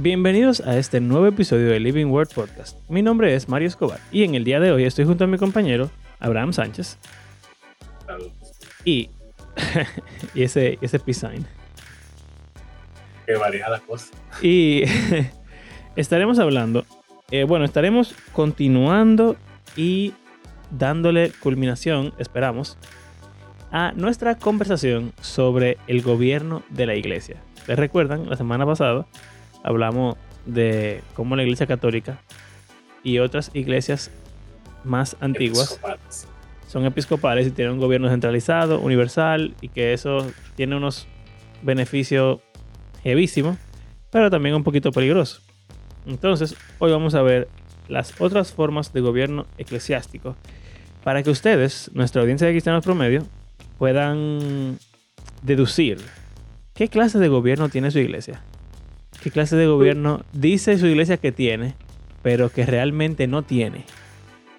Bienvenidos a este nuevo episodio de Living Word Podcast. Mi nombre es Mario Escobar y en el día de hoy estoy junto a mi compañero Abraham Sánchez y, y ese, ese design. Que varía la cosa. Y estaremos hablando, eh, bueno, estaremos continuando y dándole culminación, esperamos, a nuestra conversación sobre el gobierno de la iglesia. ¿Les recuerdan? La semana pasada hablamos de cómo la iglesia católica y otras iglesias más antiguas Episcopales. son episcopales y tienen un gobierno centralizado, universal, y que eso tiene unos beneficios heavísimos, pero también un poquito peligroso. Entonces, hoy vamos a ver las otras formas de gobierno eclesiástico para que ustedes, nuestra audiencia de cristianos promedio, puedan deducir qué clase de gobierno tiene su iglesia. ¿Qué clase de gobierno dice su iglesia que tiene, pero que realmente no tiene?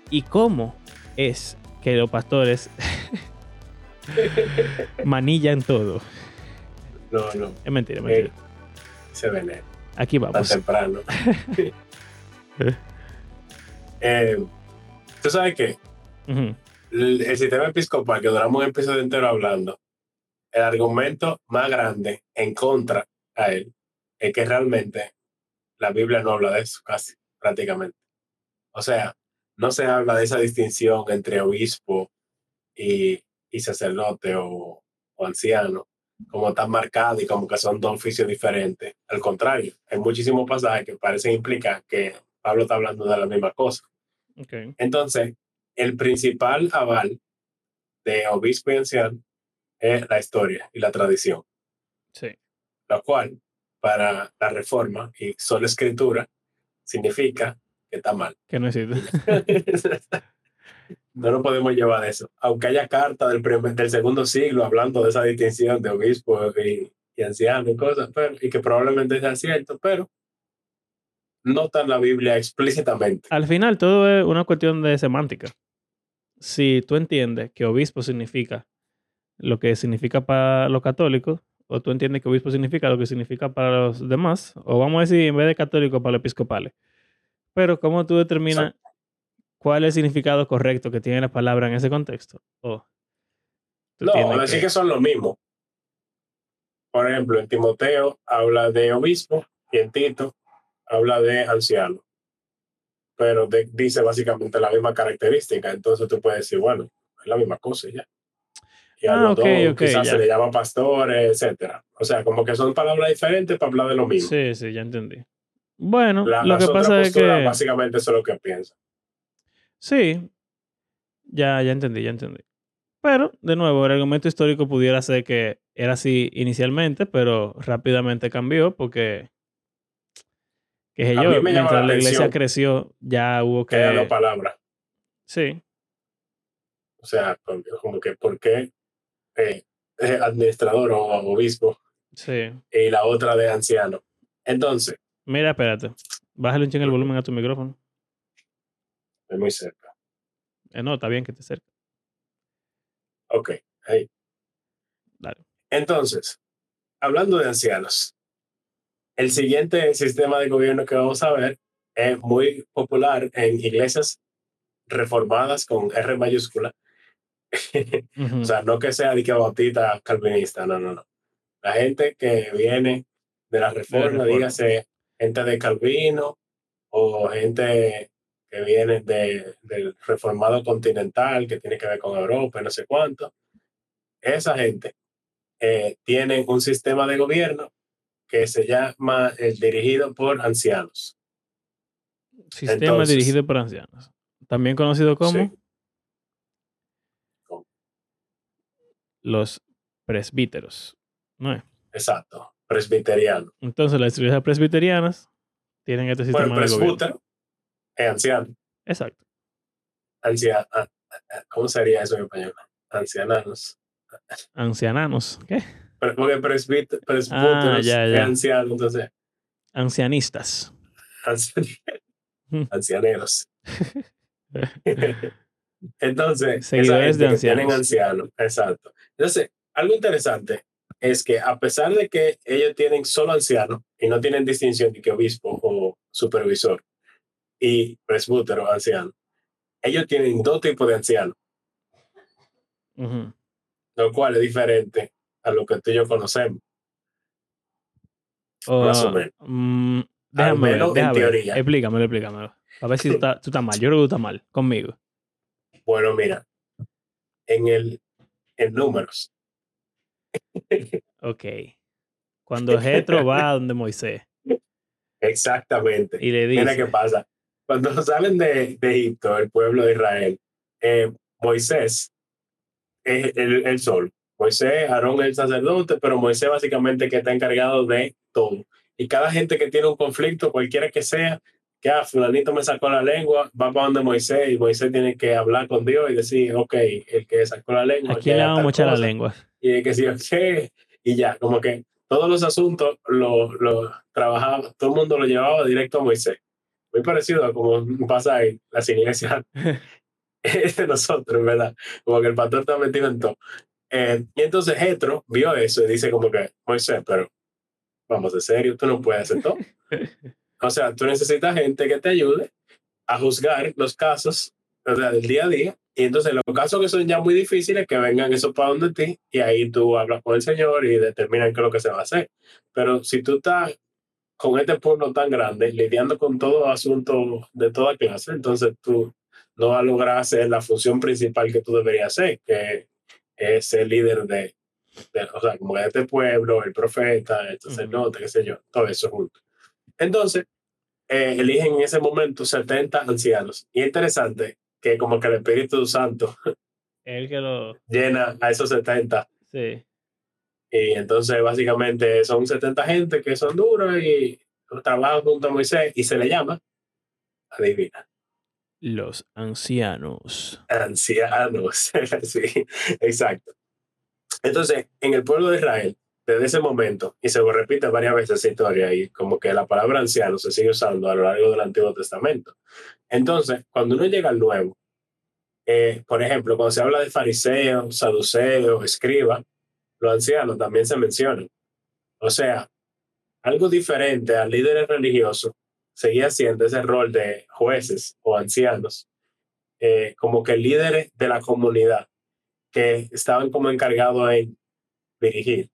¿Y cómo es que los pastores manillan todo? No, no. Es mentira, es mentira. eh, se Aquí vamos. temprano. Eh, Tú sabes Ujú. el, el sistema episcopal, que duramos un episodio entero hablando, el argumento más grande en contra a él es que realmente la Biblia no habla de eso, casi, prácticamente. O sea, no se habla de esa distinción entre obispo y, y sacerdote o, o anciano, como tan marcado y como que son dos oficios diferentes. Al contrario, hay muchísimos pasajes que parecen implicar que Pablo está hablando de la misma cosa. Ok. Entonces, el principal aval de obispo y anciano es la historia y la tradición, Sí. lo cual para la reforma y sola escritura significa que está mal. Que no existe. no nos podemos llevar de eso. Aunque haya carta del, primer- del segundo siglo hablando de esa distinción de obispo y, y anciano y cosas, pero, y que probablemente sea cierto, pero no está en la Biblia explícitamente. Al final todo es una cuestión de semántica. Si tú entiendes que obispo significa lo que significa para los católicos, o tú entiendes que obispo significa lo que significa para los demás, o vamos a decir en vez de católico para los episcopales. Pero ¿cómo tú determinas cuál es el significado correcto que tiene la palabra en ese contexto? O No, así que- que... son lo mismo. Por ejemplo, en Timoteo habla de obispo y en Tito habla de anciano. Pero de- dice básicamente la misma característica. Entonces tú puedes decir, bueno, es la misma cosa ya. Y a Ah, los ok, dos ok, quizás ya. se le llama pastores, etcétera. O sea, como que son palabras diferentes para hablar de lo mismo. Sí, sí, ya entendí. Bueno, La- lo que pasa es que... básicamente eso es lo que piensan. Sí, ya, ya entendí, ya entendí. Pero, de nuevo, el argumento histórico pudiera ser que era así inicialmente, pero rápidamente cambió porque, qué sé yo, mientras la la iglesia creció, ya hubo Que era la que... palabra. Sí, O sea, como que por qué eh, eh, administrador o obispo sí. y la otra de anciano. Entonces, Mira, espérate. Bájale un chin el volumen a tu micrófono. es muy cerca. Eh, no, está bien que te cerca. Ok, ahí. Dale. Entonces, hablando de ancianos, el siguiente sistema de gobierno que vamos a ver es muy popular en iglesias reformadas con R mayúscula. Ujú. O sea, no que sea de que bautista calvinista, no, no, no. La gente que viene de la reforma, reforma. dígase gente de Calvino o gente que viene de, del reformado continental, que tiene que ver con Europa no sé cuánto. Esa gente eh, tiene un sistema de gobierno que se llama el dirigido por ancianos. Sistema entonces- dirigido por ancianos. También conocido como Sí. Los presbíteros. ¿No es? Exacto, presbiteriano. Entonces, las iglesias presbiterianas tienen este sistema Bueno, de gobierno. presbútero es anciano. Exacto. Ancia- a- a- ¿Cómo sería eso en español? Anciananos. Anciananos. ¿Qué? Pero- Porque presbít- presbúteros Ah, es anciano, entonces Ancianistas. anci- ancianeros. Entonces, Seguidores de que tienen ancianos. ancianos, exacto. Entonces, algo interesante es que a pesar de que ellos tienen solo ancianos y no tienen distinción de que obispo o supervisor y presbútero anciano, ellos tienen dos tipos de ancianos, lo cual es diferente a lo que tú y yo conocemos. O, Más o menos. mm, déjame ver, menos en déjame ver. teoría. Explícamelo, explícamelo. A ver si tú estás, tú estás mal. Yo creo que tú estás mal conmigo. Bueno, mira, en el en números, Ok. Cuando Jetro va a donde Moisés exactamente. y le Mira dice, qué pasa. Cuando salen de, de Egipto, el pueblo de Israel, eh, Moisés es el, el sol. Moisés, Aarón es el sacerdote, pero Moisés básicamente que está encargado de todo. Y cada gente que tiene un conflicto, cualquiera que sea, que ah, fulanito me sacó la lengua, va para donde Moisés y Moisés tiene que hablar con Dios y decir, ok, el que sacó la lengua. ¿a quién le vamos a echar la cosa". lengua? y de que sí, ok, y ya, como que todos los asuntos lo, lo trabajaba, todo el mundo lo llevaba directo a Moisés. Muy parecido a como pasa en las iglesias de nosotros, ¿verdad? Como que el pastor está metido en todo. Eh, y entonces Jetro vio eso y dice como que, Moisés, pero vamos, de serio, tú no puedes hacer todo. O sea, tú necesitas gente que te ayude a juzgar los casos o sea, del día a día. Y entonces los casos que son ya muy difíciles, que vengan esos para donde ti y ahí tú hablas con el Señor y determinan qué es lo que se va a hacer. Pero si tú estás con este pueblo tan grande, lidiando con todo asunto de toda clase, entonces tú no vas a lograr hacer la función principal que tú deberías hacer, que es ser líder de, de- o sea, como de este pueblo, el profeta, el sacerdote, qué sé yo, todo eso junto. Entonces, eh, eligen en ese momento 70 ancianos. Y es interesante que como que el Espíritu Santo Él que lo. llena a esos 70 Sí. y entonces básicamente son 70 gente que son duros y trabajan junto a Moisés y se le llama, adivina, Los ancianos. ancianos. sí, exacto. Entonces, en el pueblo de Israel, desde ese momento, y se repite varias veces esa historia, y como que la palabra anciano se sigue usando a lo largo del Antiguo Testamento. Entonces, cuando uno llega al Nuevo, eh, por ejemplo, cuando se habla de fariseos, saduceos, escriba, los ancianos también se mencionan. O sea, algo diferente al líder religioso seguía siendo ese rol de jueces o ancianos, eh, como que líderes de la comunidad que estaban como encargados en dirigir,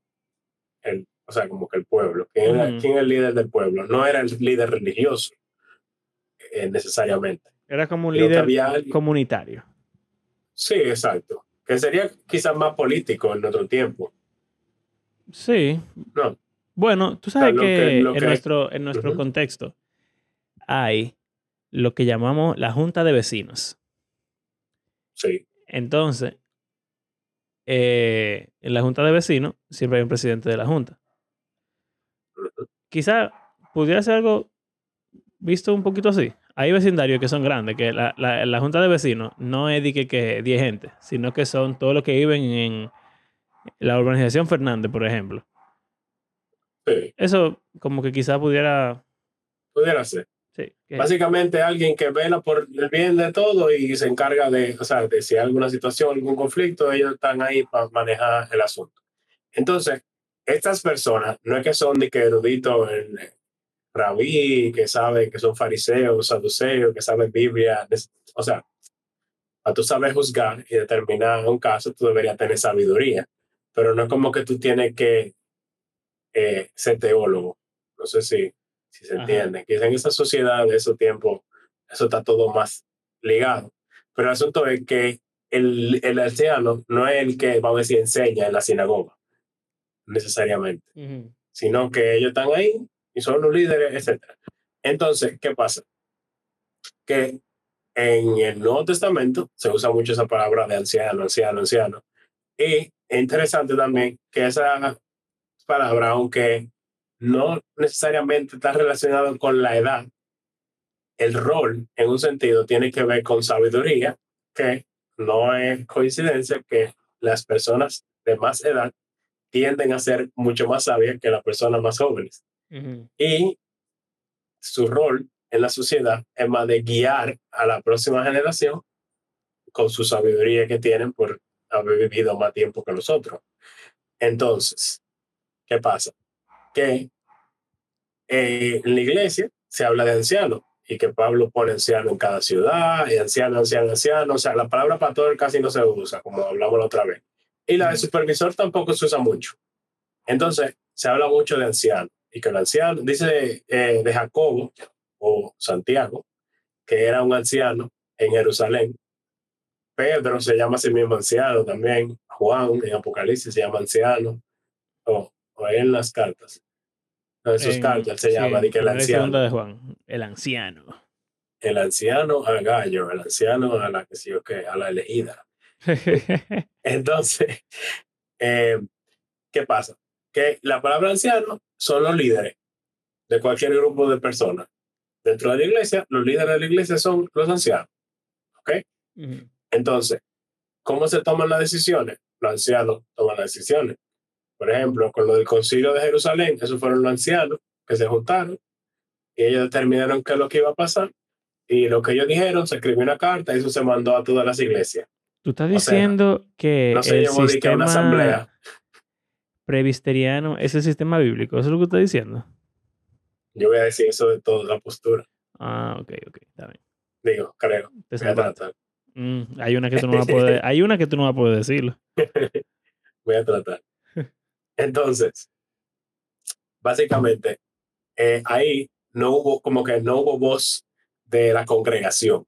el, o sea, como que el pueblo. ¿Quién, era, Ujú. quién es el líder del pueblo? No era el líder religioso eh, necesariamente. Era como un líder había comunitario. Sí, exacto. Que sería quizás más político en nuestro tiempo. Sí. No. Bueno, tú sabes que, en que- nuestro, en nuestro contexto hay lo que llamamos la junta de vecinos. Sí, Entonces, eh, en la junta de vecinos siempre hay un presidente de la junta. Quizá pudiera ser algo visto un poquito así. Hay vecindarios que son grandes, que la, la- la junta de vecinos no es de que, que 10 gente, sino que son todos los que viven en la urbanización Fernández, por ejemplo. sí, Eso como que quizá pudiera... pudiera ser. Sí, Básicamente alguien que vela por el bien de todo y se encarga de, o sea, de si hay alguna situación, algún conflicto, ellos están ahí para manejar el asunto. Entonces, estas personas no es que son de que eruditos en rabí, que saben que son fariseos, saduceos, que saben Biblia, o sea, para tú saber juzgar y determinar un caso, tú deberías tener sabiduría, pero no es como que tú tienes que eh, ser teólogo. No sé si, si se Ajá. entiende. Quizá en esa sociedad de esos tiempos, eso está todo más ligado. Pero el asunto es que el, el anciano no es el que, vamos a decir, enseña en la sinagoga, necesariamente, sino que ellos están ahí y son los líderes, etc. Entonces, ¿qué pasa? Que en el Nuevo Testamento se usa mucho esa palabra de anciano, anciano, anciano. Y es interesante también que esa palabra, aunque no necesariamente está relacionado con la edad, el rol, en un sentido, tiene que ver con sabiduría, que no es coincidencia que las personas de más edad tienden a ser mucho más sabias que las personas más jóvenes. Y su rol en la sociedad es más de guiar a la próxima generación con su sabiduría que tienen por haber vivido más tiempo que nosotros. Entonces, ¿Qué pasa? Que eh, en la iglesia se habla de ancianos y que Pablo pone anciano en cada ciudad y anciano, anciano, anciano. O sea, la palabra pastor casi no se usa, como hablamos la otra vez. Y la de supervisor tampoco se usa mucho. Entonces, se habla mucho de anciano y que el anciano, dice eh, de Jacobo o Santiago, que era un anciano en Jerusalén. Pedro se llama a sí mismo anciano también. Juan en Apocalipsis se llama anciano. O, o en las cartas. En sus cartas se llama de que el anciano. de Juan, el anciano. El anciano al gallo, el anciano a la que sí o qué, a la elegida. Entonces, eh, ¿qué pasa? Que la palabra anciano son los líderes de cualquier grupo de personas. Dentro de la iglesia, los líderes de la iglesia son los ancianos. ¿Ok? Entonces, ¿cómo se toman las decisiones? Los ancianos toman las decisiones. Por ejemplo, con lo del concilio de Jerusalén, esos fueron los ancianos que se juntaron y ellos determinaron qué es lo que iba a pasar. Y lo que ellos dijeron, se escribió una carta y eso se mandó a todas las iglesias. Tú estás diciendo que no se el llevó de que a una asamblea. previsteriano es el sistema bíblico. ¿Eso es lo que estás diciendo? Yo voy a decir eso de toda la postura. Ah, ok, ok, está bien. Digo, creo. Te Voy a salvaste. tratar. Mm, hay una que tú no vas a poder, hay una que tú no vas a poder decirlo. Voy a tratar. Entonces, básicamente, eh, ahí no hubo, como que no hubo voz de la congregación.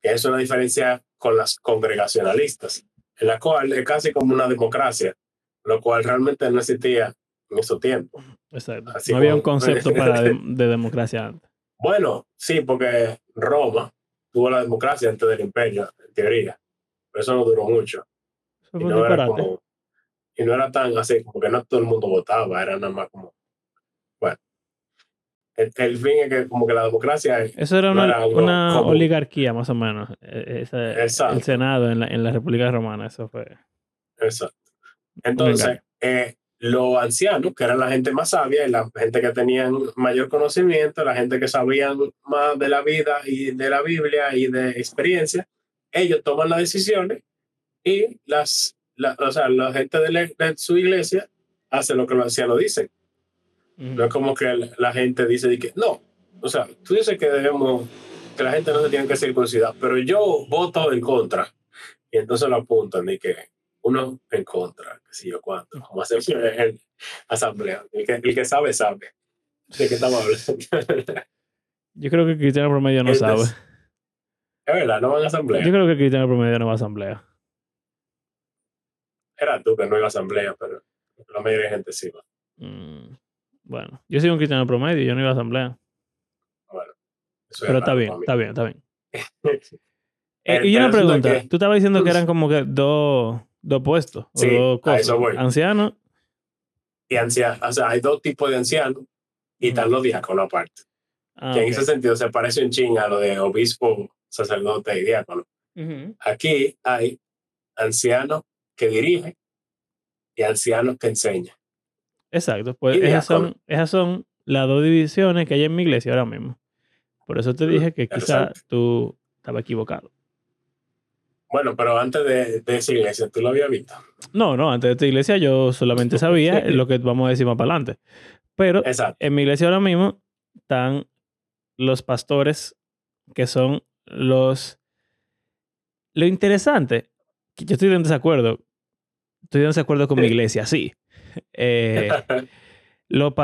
Que es una diferencia con las congregacionalistas, en la cual es casi como una democracia, lo cual realmente no existía en esos tiempos. Exacto. Así no había un como- concepto para de, de democracia antes. Bueno, sí, porque Roma tuvo la democracia antes del imperio, en teoría, pero eso no duró mucho. Eso fue no era como, y no era tan así, como que no todo el mundo votaba, era nada más como, bueno. El, el fin es que como que la democracia es- Eso era no una, era una oligarquía, más o menos. eh, ese- Exacto. el Senado en la, en la República Romana, eso fue. Exacto. Entonces, eh, los ancianos, que eran la gente más sabia y la gente que tenían mayor conocimiento, la gente que sabían más de la vida y de la Biblia y de experiencia, ellos toman las decisiones y las, la- o sea, la gente de, la- de su iglesia hace lo que los ancianos dicen. No es como que la- la gente dice de que no, o sea, tú dices que debemos, que la gente no se tiene que circuncidar, pero yo voto en contra. Y entonces lo apuntan y que uno en contra, que sí yo cuánto, como hacer en asamblea. El que, el que sabe, sabe. ¿De qué estamos hablando? Yo creo que el cristiano promedio no sabe. Entonces, es verdad, no van a asamblea. Yo creo que el cristiano promedio no va a asamblea. Era tú que no iba a asamblea, pero la mayoría de gente sí va. Mm, bueno, yo soy un cristiano promedio, yo no iba a asamblea. Bueno, eso Pero está bien, está bien, está bien. Eh, y una pregunta, que- tú estabas diciendo que eran como que dos, dos puestos, o dos cosas. eso voy. Anciano, Y ancianos, o sea, hay dos tipos de ancianos y están los diáconos aparte. ah, que en ese sentido se parece un ching a lo de obispo, sacerdote y diácono. Aquí hay ancianos que dirigen y ancianos que enseñan. Exacto, pues esas son, esas son las dos divisiones que hay en mi iglesia ahora mismo. Por eso te dije que quizá Interesante. tú estabas equivocado. Bueno, pero antes de, de esa iglesia, ¿tú lo habías visto? No, no, antes de esta iglesia yo solamente sabía lo que vamos a decir más para adelante. Pero Exacto. en mi iglesia ahora mismo están los pastores que son los... Lo interesante, que yo estoy en desacuerdo, estoy en desacuerdo con mi iglesia, sí. Eh, los,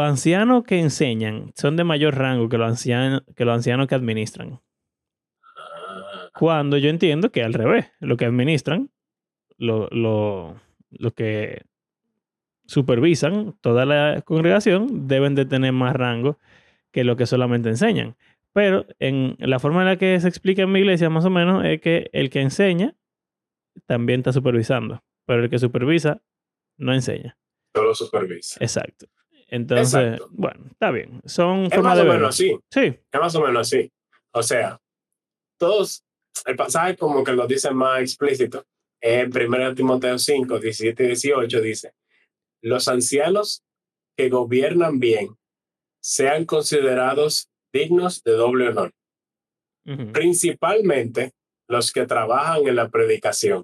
ancianos que enseñan son de mayor rango que los ancianos que, los ancianos que administran. Ah, Cuando yo entiendo que al revés, lo que administran, lo, lo, lo que supervisan toda la congregación deben de tener más rango que lo que solamente enseñan. Pero en la forma en la que se explica en mi iglesia, más o menos, es que el que enseña también está supervisando, pero el que supervisa no enseña. solo supervisa. Exacto. Entonces, Exacto. bueno, está bien. Son Es más de o verlo. menos así. Sí, Es más o menos así. O sea, todos, el pasaje como que lo dice más explícito. En 1 Timoteo 5, 17 y 18 dice, los ancianos que gobiernan bien sean considerados dignos de doble honor, Ujú. principalmente los que trabajan en la predicación.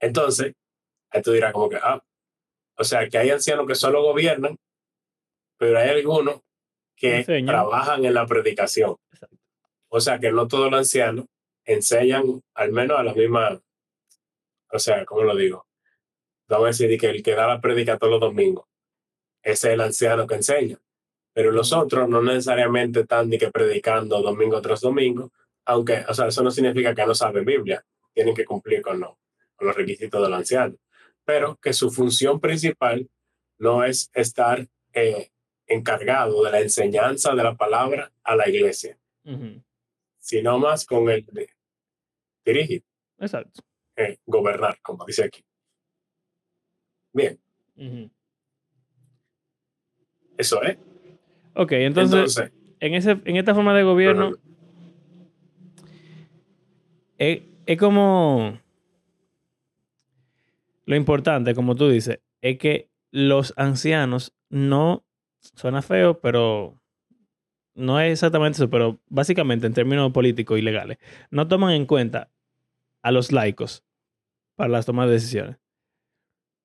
Entonces, ahí tú dirás como que, ah, O sea, que hay ancianos que solo gobiernan, pero hay algunos que Enseñan. trabajan en la predicación. Exacto. O sea, que no todos los ancianos enseñan al menos a la misma, o sea, ¿cómo lo digo? Vamos a decir que el que da la predica todos los domingos, ese es el anciano que enseña. Pero los otros no necesariamente están ni que predicando domingo tras domingo, aunque, o sea, eso no significa que no saben Biblia, tienen que cumplir con, lo- los requisitos del anciano. Pero que su función principal no es estar eh, encargado de la enseñanza de la palabra a la iglesia, sino más con el de dirigir, Exacto. eh, gobernar, como dice aquí. Bien, eso es. Ok, entonces, Entonces, en, ese, en esta forma de gobierno, es como. Lo importante, como tú dices, es que los ancianos no. Suena feo, pero. No es exactamente eso, pero básicamente en términos políticos y legales, no toman en cuenta a los laicos para las tomas de decisiones.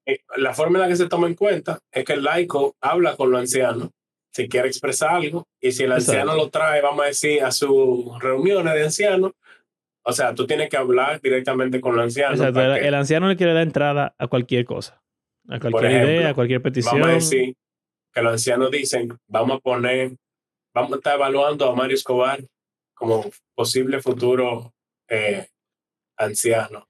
eh, la forma en la que se toma en cuenta es que el laico habla con los ancianos si quiere expresar algo y si el anciano Exacto. lo trae, vamos a decir, a sus reuniones de ancianos, o sea, tú tienes que hablar directamente con los ancianos. Exacto, el, que- el anciano le quiere dar entrada a cualquier cosa, a cualquier ejemplo, idea, a cualquier petición. vamos a decir que los ancianos dicen, vamos a poner, vamos a estar evaluando a Mario Escobar como posible futuro eh, anciano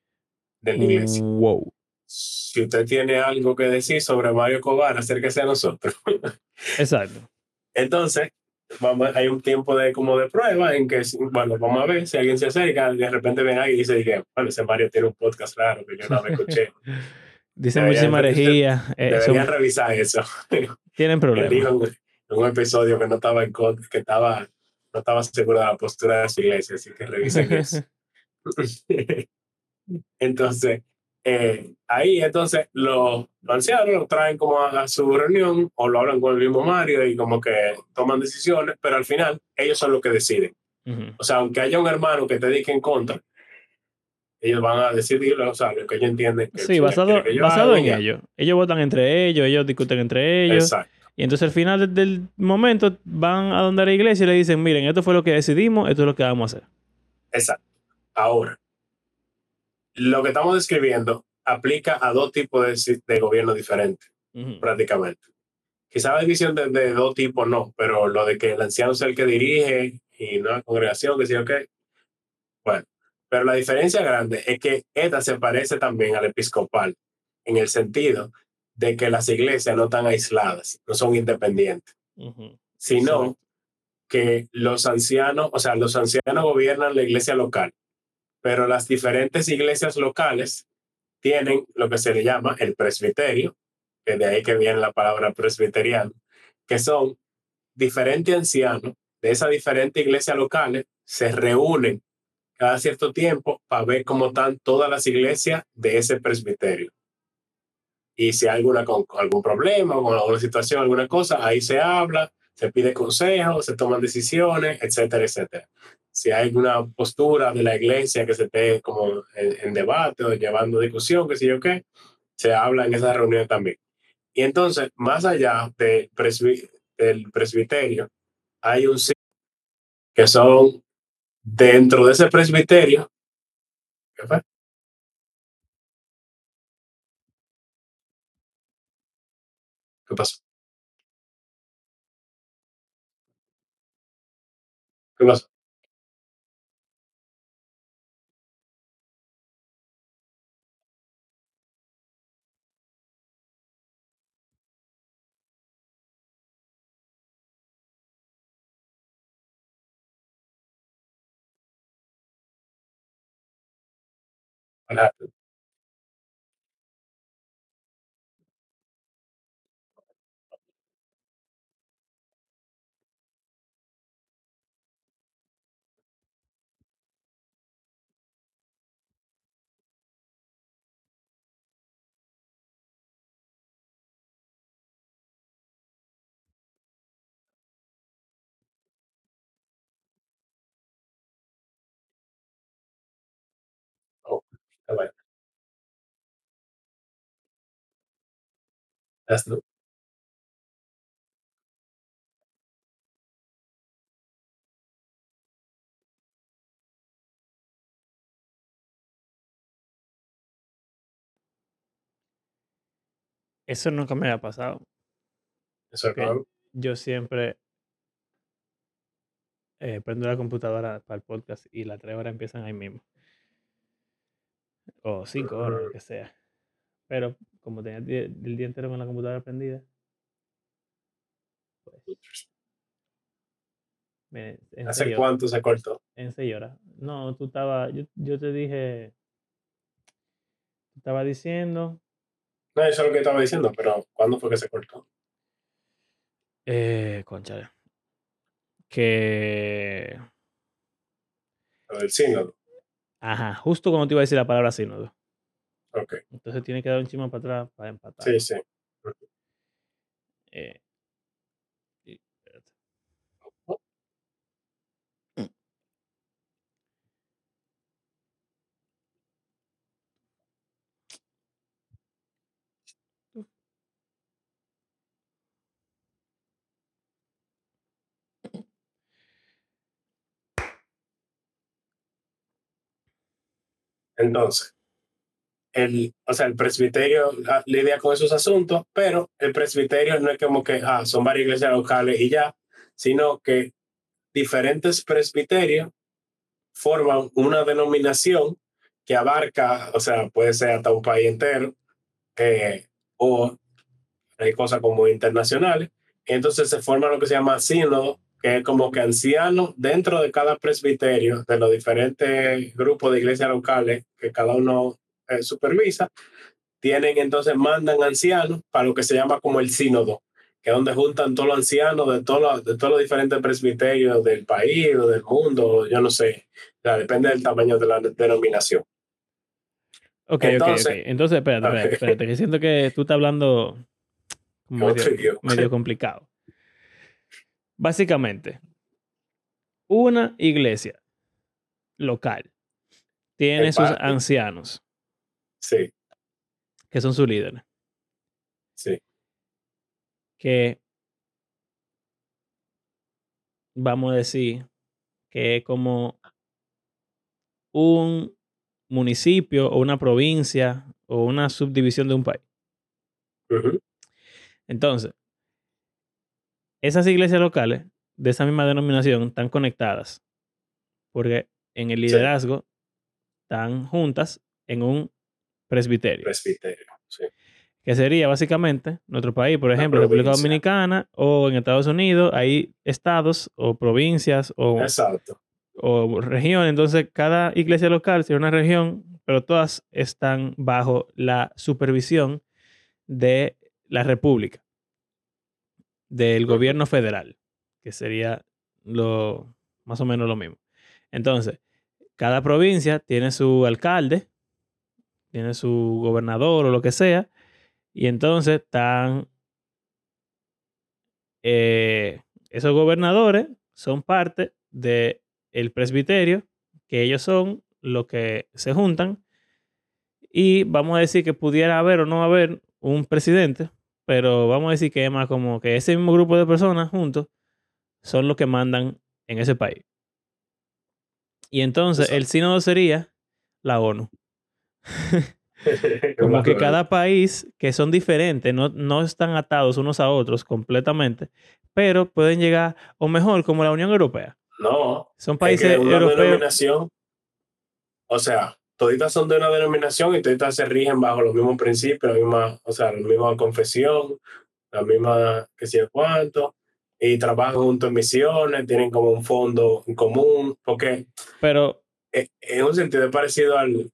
de la iglesia. Wow. Si usted tiene algo que decir sobre Mario Escobar, acérquese a nosotros. Exacto. Entonces, vamos, hay un tiempo de como de prueba en que, bueno, vamos a ver si alguien se acerca, de repente ven ahí y dice, que, bueno, ese Mario tiene un podcast raro que yo no me escuché. Deberían muchísima herejía. eh, son- Deberían revisar eso. tienen problemas. dijo en en un episodio que no estaba en contra, que estaba, no estaba seguro de la postura de su iglesia, así que revisen eso. entonces, eh, ahí entonces los ancianos lo traen como a, a su reunión o lo hablan con el mismo Mario y como que toman decisiones, pero al final ellos son los que deciden. O sea, aunque haya un hermano que te diga en contra, ellos van a decidirlo, o sea, lo que ellos entienden. Que Sí, basado, que basado en ya. ello. Ellos votan entre ellos, ellos discuten entre ellos. Exacto. Y entonces al final del momento van a donde la iglesia y le dicen, miren, esto fue lo que decidimos, esto es lo que vamos a hacer. Exacto. Ahora, lo que estamos describiendo aplica a dos tipos de, de gobierno diferentes, prácticamente. Quizá la división de, de dos tipos no, pero lo de que el anciano sea el que dirige y no la congregación, que sí o qué. Bueno, pero la diferencia grande es que esta se parece también al episcopal, en el sentido de que las iglesias no están aisladas, no son independientes, sino que los ancianos, o sea, los ancianos gobiernan la iglesia local, pero las diferentes iglesias locales tienen lo que se le llama el presbiterio, que de ahí que viene la palabra presbiteriano, que son diferentes ancianos de esas diferentes iglesias locales, se reúnen cada cierto tiempo para ver cómo están todas las iglesias de ese presbiterio. Y si hay alguna, algún problema con alguna situación, alguna cosa, ahí se habla, se pide consejo, se toman decisiones, etcétera, etcétera. Si hay alguna postura de la iglesia que se esté como en, debate o llevando discusión, qué sé yo qué, se habla en esa reunión también. Y entonces, más allá del, presbi- del presbiterio, hay un que son dentro de ese presbiterio. ¿Qué fue? ¿Qué pasó? ¿Qué pasó? happen. Está bueno. That's true. Eso nunca me ha pasado. Eso es. Yo siempre eh, prendo la computadora para el podcast y las tres horas empiezan ahí mismo. O cinco horas, lo que sea. Pero como tenía el día, entero con la computadora prendida, pues me, ¿Hace seis, cuánto se cortó? en seis horas. No, tú estabas, yo, yo te dije, tú estabas diciendo, No, eso es lo que estaba diciendo, pero ¿cuándo fue que se cortó? eh, concha, que, Lo del sínodo. Ajá, justo cuando te iba a decir la palabra sínodo. Ok. Entonces tiene que dar un chima para atrás para empatar. Sí, sí. Eh, Entonces, el, o sea, el presbiterio lidia con esos asuntos, pero el presbiterio no es como que ah, son varias iglesias locales y ya, sino que diferentes presbiterios forman una denominación que abarca, o sea, puede ser hasta un país entero, eh, o hay cosas como internacionales. Entonces se forma lo que se llama sínodo, que es como que ancianos dentro de cada presbiterio, de los diferentes grupos de iglesias locales que cada uno eh, supervisa, tienen entonces, mandan ancianos para lo que se llama como el sínodo, que es donde juntan todos los ancianos de todos los, de todos los diferentes presbiterios del país o del mundo, yo no sé, o sea, depende del tamaño de la denominación. Ok, Entonces- ok, ok. Entonces, espérate, espérate, espérate, que siento que tú estás hablando medio, medio complicado. Básicamente, una iglesia local tiene sus ancianos, Sí, que son sus líderes, sí, que vamos a decir que es como un municipio o una provincia o una subdivisión de un país. Entonces, esas iglesias locales de esa misma denominación están conectadas porque en el Sí. liderazgo están juntas en un presbiterio, presbiterio. Sí. que sería básicamente nuestro país, por ejemplo, República. Dominicana o en Estados Unidos, hay estados o provincias o, Exacto. o regiones, entonces cada iglesia local sería una región, pero todas están bajo la supervisión de la República, del gobierno federal, que sería lo más o menos lo mismo. Entonces, cada provincia tiene su alcalde, tiene su gobernador o lo que sea, y entonces están eh, esos gobernadores son parte del el presbiterio, que ellos son los que se juntan, y vamos a decir que pudiera haber o no haber un presidente, pero vamos a decir que es más como que ese mismo grupo de personas juntos son los que mandan en ese país. Y entonces el sínodo sería la ONU. Como que cada país, que son diferentes, no, no están atados unos a otros completamente, pero pueden llegar, o mejor, como la Unión Europea. No, Son es países que una europeos. denominación, o sea, toditas son de una denominación y toditas se rigen bajo los mismos principios, la misma, o sea, la misma confesión, la misma que sé cuánto, y trabajan juntos en misiones, tienen como un fondo en común, porque Pero, en un sentido parecido al,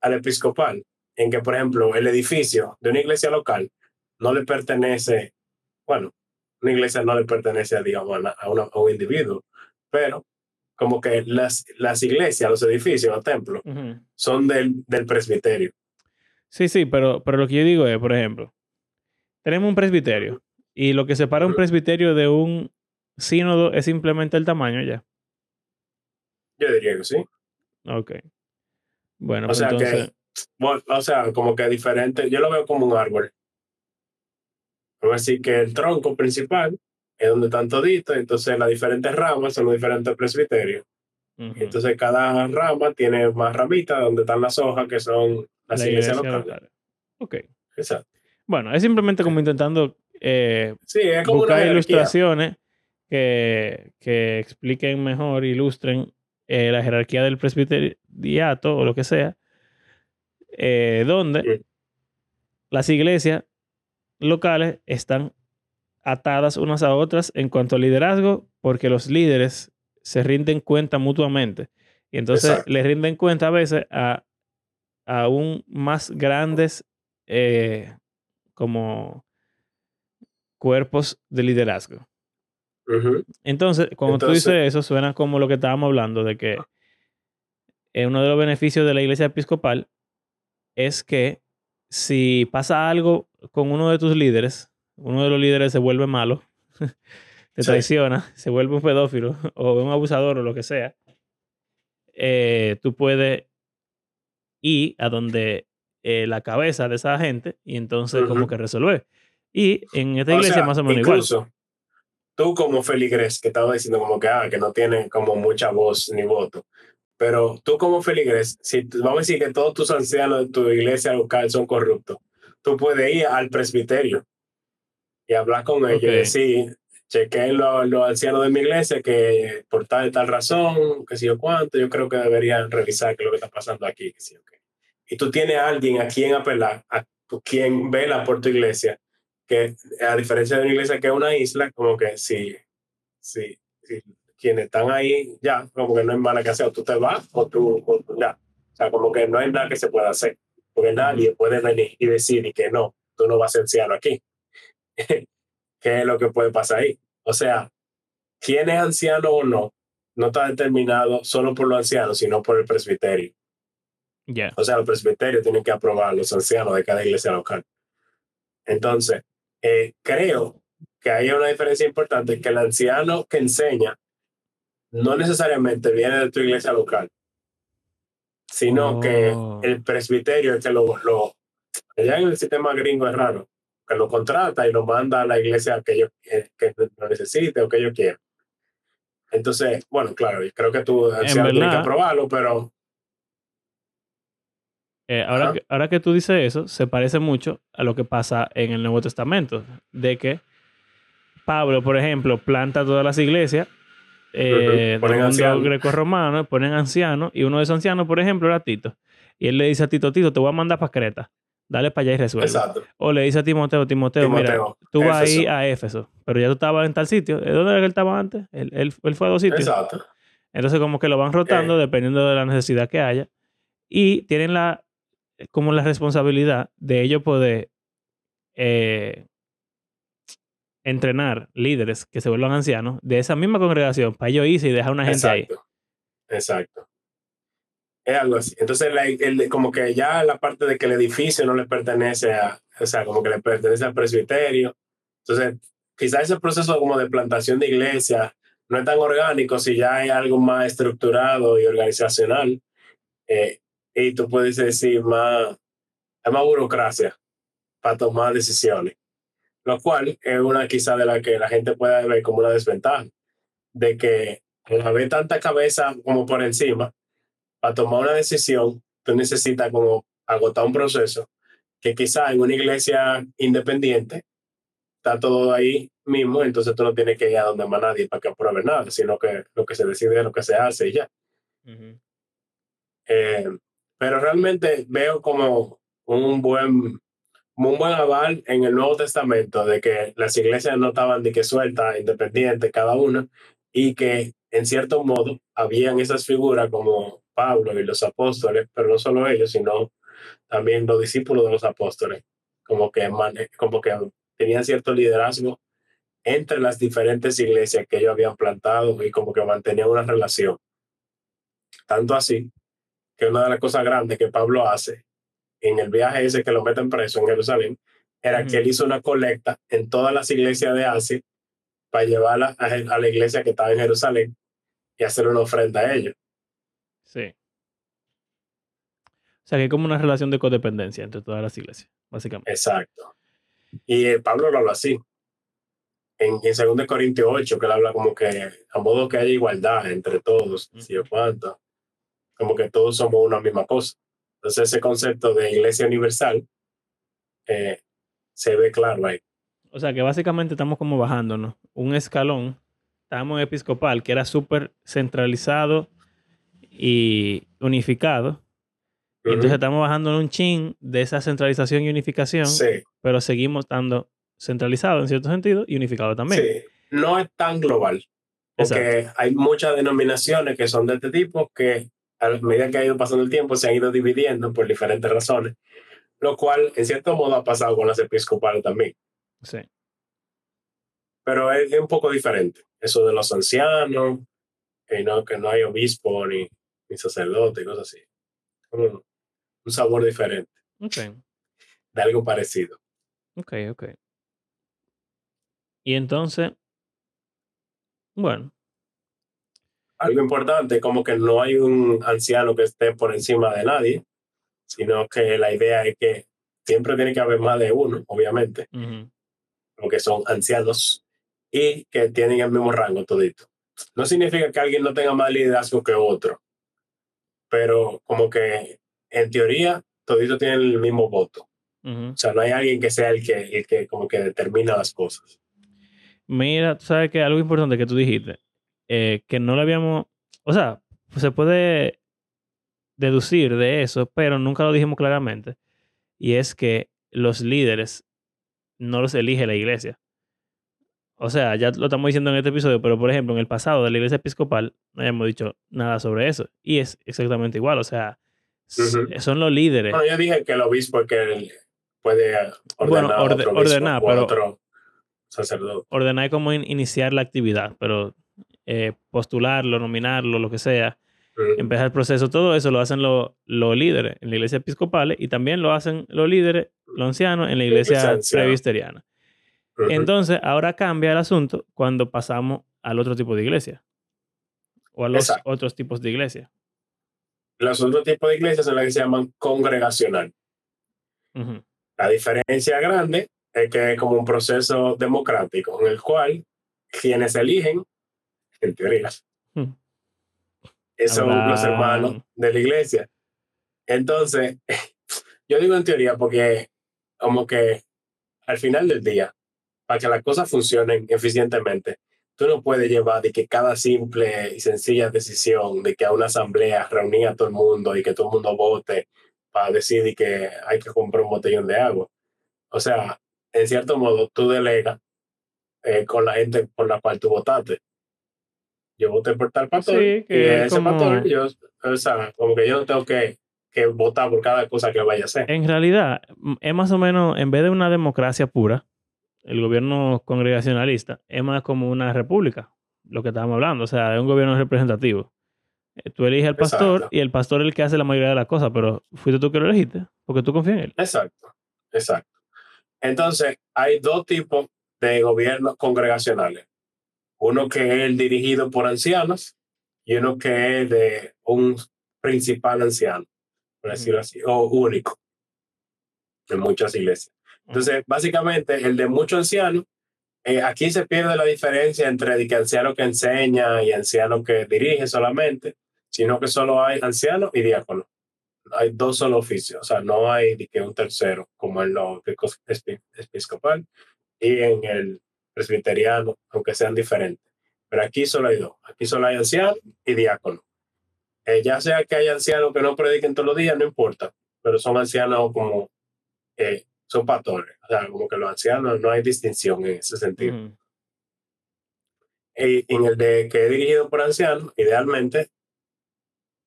al episcopal, en que, por ejemplo, el edificio de una iglesia local no le pertenece, bueno, una iglesia no le pertenece, digamos, a una- a un individuo, pero como que las, las iglesias, los edificios, los templos, son del, del presbiterio. sí, sí, pero, pero lo que yo digo es, por ejemplo, tenemos un presbiterio y lo que separa un presbiterio de un sínodo es simplemente el tamaño ya. Yo diría que sí. Ok. Bueno, O pues sea entonces, que, bueno, o sea, como que diferente, yo lo veo como un árbol. Vamos a decir que el tronco principal es donde están toditos, entonces las diferentes ramas son los diferentes presbiterios. Ujú. Entonces cada rama tiene más ramitas donde están las hojas que son las La iglesias iglesia locales. local. Ok. Exacto. Bueno, es simplemente como intentando eh, Sí, es como una buscar ilustraciones que, que expliquen mejor, ilustren eh, la jerarquía del presbiteriato o lo que sea, eh, donde Sí. las iglesias locales están atadas unas a otras en cuanto al liderazgo, porque los líderes se rinden cuenta mutuamente. Y entonces Exacto. les rinden cuenta a veces a aún más grandes eh, como cuerpos de liderazgo. Entonces, cuando tú dices eso, suena como lo que estábamos hablando, de que eh, uno de los beneficios de la iglesia episcopal es que si pasa algo con uno de tus líderes, uno de los líderes se vuelve malo, te Sí. traiciona, se vuelve un pedófilo o un abusador o lo que sea, eh, tú puedes ir a donde eh, la cabeza de esa gente y entonces como que resolver. Y en esta O iglesia sea, más o menos igual. incluso, tú como feligres, que estaba diciendo como que, ah, que no tiene como mucha voz ni voto, pero tú como feligres, si vamos a decir que todos tus ancianos de tu iglesia local son corruptos, tú puedes ir al presbiterio y hablar con ellos Ok. y decir, chequeen los, los ancianos de mi iglesia que por tal y tal razón, que sé yo cuánto, yo creo que deberían revisar qué es lo que está pasando aquí, que qué. Y tú tienes a alguien a quien apelar, a quien vela por tu iglesia, que a diferencia de una iglesia que es una isla, como que si, si, si quienes están ahí ya, como que no hay nada que hacer, o tú te vas o tú, o tú ya. O sea, como que no hay nada que se pueda hacer, porque nadie puede venir y decir y que no, tú no vas a ser anciano aquí. ¿Qué es lo que puede pasar ahí? O sea, quién es anciano o no, no está determinado solo por los ancianos, sino por el presbiterio. Ya. O sea, los presbiterios tienen que aprobar a los ancianos de cada iglesia local. Entonces, eh, creo que hay una diferencia importante, que el anciano que enseña no necesariamente viene de tu iglesia local, sino que Oh. el presbiterio es que lo, lo, allá en el sistema gringo es raro, que lo contrata y lo manda a la iglesia que, ellos, que, que lo necesite o que ellos quieran. Entonces, bueno, claro, yo creo que tu anciano tiene que verdad, aprobarlo, pero Eh, ahora, Ajá. que, ahora que tú dices eso, se parece mucho a lo que pasa en el Nuevo Testamento, de que Pablo, por ejemplo, planta todas las iglesias eh, del mundo ancianos. greco-romano, ponen ancianos, y uno de esos ancianos, por ejemplo, era Tito. Y él le dice a Tito, Tito, te voy a mandar para Creta, dale para allá y resuelve. exacto. O le dice a Timoteo, Timoteo, mira, tú vas a ir Éfeso. a Éfeso, pero ya tú estabas en tal sitio. ¿Eh, ¿Dónde era que él estaba antes? Él, él- él fue a dos sitios. Exacto. Entonces como que lo van rotando Eh. dependiendo de la necesidad que haya. Y tienen la como la responsabilidad de ellos poder eh, entrenar líderes que se vuelvan ancianos de esa misma congregación para ellos irse y dejar una gente ahí. Exacto. Es algo así. Entonces, la- el- como que ya la parte de que el edificio no le pertenece a, o sea, como que le pertenece al presbiterio. Entonces, quizás ese proceso como de plantación de iglesia no es tan orgánico si ya hay algo más estructurado y organizacional. Eh, y tú puedes decir más, hay más burocracia para tomar decisiones. Lo cual es una quizá de la que la gente puede ver como una desventaja. De que al haber tanta cabeza como por encima, para tomar una decisión, tú necesitas como agotar un proceso que quizá en una iglesia independiente está todo ahí mismo, entonces tú no tienes que ir a donde más nadie para que apruebe nada, sino que lo que se decide es lo que se hace y ya. Ujú. Eh, pero realmente veo como un buen, un buen aval en el Nuevo Testamento de que las iglesias no estaban de que sueltas, independientes cada una, y que en cierto modo habían esas figuras como Pablo y los apóstoles, pero no solo ellos, sino también los discípulos de los apóstoles, como que, mane- como que tenían cierto liderazgo entre las diferentes iglesias que ellos habían plantado y como que mantenían una relación. Tanto así que una de las cosas grandes que Pablo hace en el viaje ese que lo meten preso en Jerusalén era que él hizo una colecta en todas las iglesias de Asia para llevarla a, a la iglesia que estaba en Jerusalén y hacer una ofrenda a ellos. Sí. O sea que hay como una relación de codependencia entre todas las iglesias, básicamente. Exacto. Y eh, Pablo lo habla así. En, en 2 Corintios 8, que él habla como que a modo que haya igualdad entre todos, si cuánto, como que todos somos una misma cosa. Entonces ese concepto de iglesia universal eh, se ve claro ahí. O sea que básicamente estamos como bajándonos un escalón. Estábamos en episcopal, que era súper centralizado y unificado. Entonces estamos bajando un chin de esa centralización y unificación, Sí, pero seguimos estando centralizados en cierto sentido y unificados también. sí. No es tan global. Porque hay muchas denominaciones que son de este tipo que a medida que ha ido pasando el tiempo se han ido dividiendo por diferentes razones, lo cual en cierto modo ha pasado con las episcopales también. Sí. Pero es, es un poco diferente. Eso de los ancianos, que no, que no hay obispo ni, ni sacerdote y cosas así. Un sabor diferente, Ok, de algo parecido. ok, ok. Y entonces, bueno, Algo importante, como que no hay un anciano que esté por encima de nadie, sino que la idea es que siempre tiene que haber más de uno, obviamente, porque son ancianos y que tienen el mismo rango todito. No significa que alguien no tenga más liderazgo que otro, pero como que en teoría todito tienen el mismo voto. O sea, no hay alguien que sea el que, el que como que determina las cosas. Mira, tú sabes que algo importante que tú dijiste, eh, que no lo habíamos, o sea, se puede deducir de eso, pero nunca lo dijimos claramente, y es que los líderes no los elige la iglesia. O sea, ya lo estamos diciendo en este episodio, pero por ejemplo, en el pasado de la iglesia episcopal no habíamos dicho nada sobre eso, y es exactamente igual, o sea, s- Ujú. son los líderes. Bueno, yo dije que el obispo es que puede ordenar, Bueno, orde- otro ordenar, pero- otro sacerdote. ordenar cómo in- iniciar la actividad, pero eh, postularlo, nominarlo, lo que sea, Ujú. empezar el proceso, todo eso lo hacen los los líderes en la iglesia episcopal y también lo hacen los líderes, los ancianos, en la iglesia presbiteriana. Ujú. Entonces, ahora cambia el asunto cuando pasamos al otro tipo de iglesia o a los Exacto. otros tipos de iglesia. Los otros tipos de iglesias son las que se llaman congregacional. Ujú. La diferencia grande es que es como un proceso democrático en el cual quienes eligen, en teoría, Hmm. son los hermanos de la iglesia. Entonces, yo digo en teoría porque como que al final del día, para que las cosas funcionen eficientemente, tú no puedes llevar de que cada simple y sencilla decisión de que a una asamblea reunir a todo el mundo y que todo el mundo vote para decidir que hay que comprar un botellón de agua. O sea, en cierto modo, tú delegas eh, con la gente por la cual tú votaste. Yo voté por tal pastor Sí, que y es ese como- pastor, yo, o sea, como que yo no tengo que, que votar por cada cosa que vaya a hacer. En realidad, es más o menos, en vez de una democracia pura, el gobierno congregacionalista es más como una república, lo que estábamos hablando, o sea, es un gobierno representativo. Eh, Tú eliges al pastor Exacto. y el pastor es el que hace la mayoría de las cosas, pero fuiste tú que lo elegiste, porque tú confías en él. Exacto, exacto. Entonces, hay dos tipos de gobiernos congregacionales. Uno que es el dirigido por ancianos y uno que es de un principal anciano, por decirlo así, o único en muchas iglesias. Entonces, básicamente, el de muchos ancianos, eh, aquí se pierde la diferencia entre de que anciano que enseña y anciano que dirige solamente, sino que solo hay anciano y diácono. Hay dos solo oficios, o sea, no hay de que un tercero, como en lo episcopal y en el presbiteriano, aunque sean diferentes. Pero aquí solo hay dos. Aquí solo hay anciano y diácono. Eh, ya sea que hay ancianos que no prediquen todos los días, no importa, pero son ancianos como, eh, son pastores. O sea, como que los ancianos no hay distinción en ese sentido. Y en el de que es dirigido por ancianos, idealmente,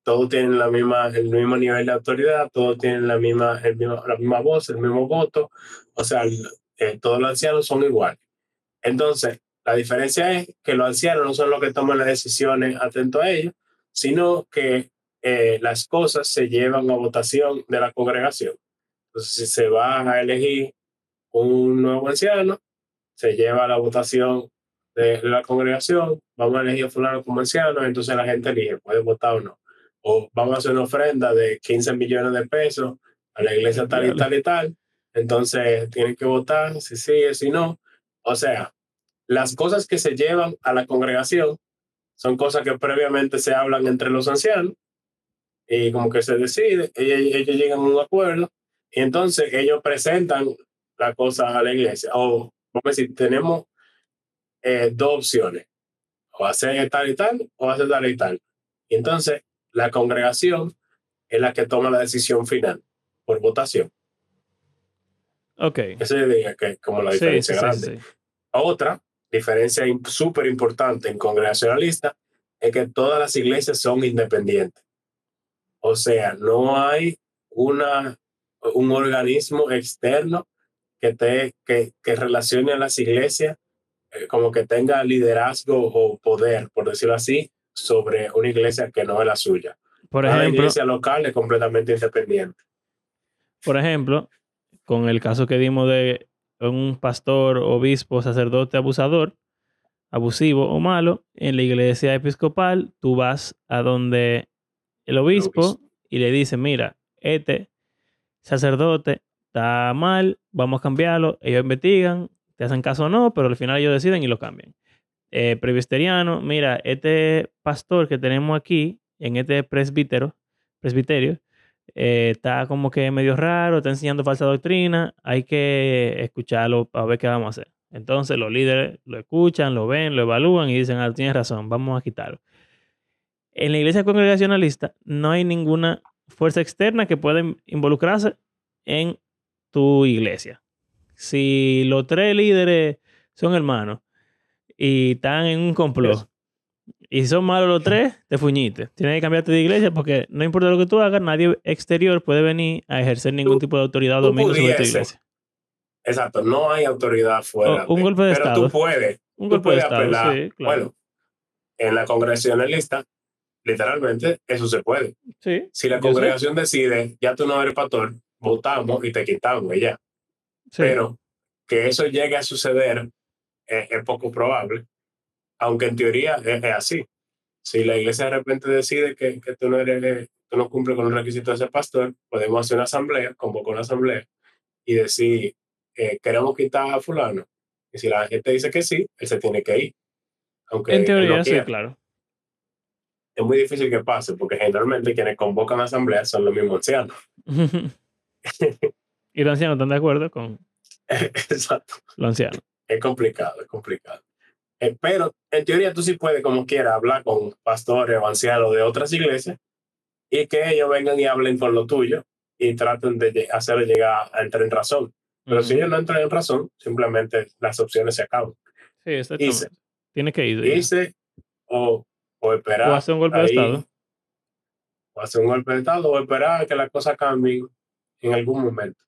todos tienen la misma, el mismo nivel de autoridad, todos tienen la misma, el mismo, la misma voz, el mismo voto. O sea, el- eh, todos los ancianos son iguales. Entonces, la diferencia es que los ancianos no son los que toman las decisiones atento a ellos, sino que eh, las cosas se llevan a votación de la congregación. Entonces, si se va a elegir un nuevo anciano, se lleva a la votación de la congregación, vamos a elegir a fulano como anciano, entonces la gente elige, puede votar o no. O vamos a hacer una ofrenda de 15 millones de pesos a la iglesia tal y tal y tal, Entonces tienen que votar si sí, si no. O sea, las cosas que se llevan a la congregación son cosas que previamente se hablan entre los ancianos y como que se decide, ellos, ellos llegan a un acuerdo y entonces ellos presentan la cosa a la iglesia. O, vamos a decir, tenemos eh, dos opciones, o hacer tal y tal, o hacer tal y tal. Y entonces la congregación es la que toma la decisión final por votación. Ok. Esa es que como la diferencia grande. Otra diferencia súper importante en congregacionalista es que todas las iglesias son independientes. O sea, no hay una, un organismo externo que, te, que, que relacione a las iglesias eh, como que tenga liderazgo o poder, por decirlo así, sobre una iglesia que no es la suya. Por ejemplo, la iglesia local es completamente independiente. Por ejemplo, con el caso que dimos de un pastor, obispo, sacerdote abusador, abusivo o malo, en la iglesia episcopal tú vas a donde el obispo, y le dice, mira, este sacerdote está mal, vamos a cambiarlo, ellos investigan, te hacen caso o no, pero al final ellos deciden y lo cambian. Eh, presbiteriano, mira, este pastor que tenemos aquí, en este presbítero, presbiterio, eh, está como que medio raro, está enseñando falsa doctrina, hay que escucharlo para ver qué vamos a hacer. Entonces los líderes lo escuchan, lo ven, lo evalúan y dicen, ah, tienes razón, vamos a quitarlo. En la iglesia congregacionalista no hay ninguna fuerza externa que pueda involucrarse en tu iglesia. Si los tres líderes son hermanos y están en un complot y si son malos los tres, te fuñiste. Tienes que cambiarte de iglesia porque no importa lo que tú hagas, nadie exterior puede venir a ejercer ningún tipo de autoridad o dominio sobre tu iglesia. Exacto, no hay autoridad fuera. un golpe de pero Estado. tú puedes. Un golpe de Estado, apelar. sí, claro. Bueno, en la congregacionalista, literalmente, eso se puede. Sí, Si la sé. congregación decide, ya tú no eres pastor, votamos y te quitamos y ya. Sí. Pero que eso llegue a suceder es, es poco probable, aunque en teoría es, es así. Si la iglesia de repente decide que, que tú, no eres, tú no cumples con los requisitos de ser pastor, podemos hacer una asamblea, convocar una asamblea y decir, eh, queremos quitar a fulano. Y si la gente dice que sí, él se tiene que ir. Aunque en teoría, no sí, claro. Es muy difícil que pase, porque generalmente quienes convocan asambleas son los mismos ancianos. y los ancianos están de acuerdo con Exacto. los ancianos. Es complicado, es complicado. Eh, pero en teoría tú sí puedes, como quiera, hablar con pastores o ancianos de otras iglesias y que ellos vengan y hablen con lo tuyo y traten de hacerlo llegar a entrar en razón. Pero si Ujú. ellos no entran en razón, simplemente las opciones se acaban. Sí, exactamente. Irse. Tienes que ir. Irse o, o esperar. O hacer un golpe de Estado. O hacer un golpe de Estado o esperar a que las cosas cambien en algún momento.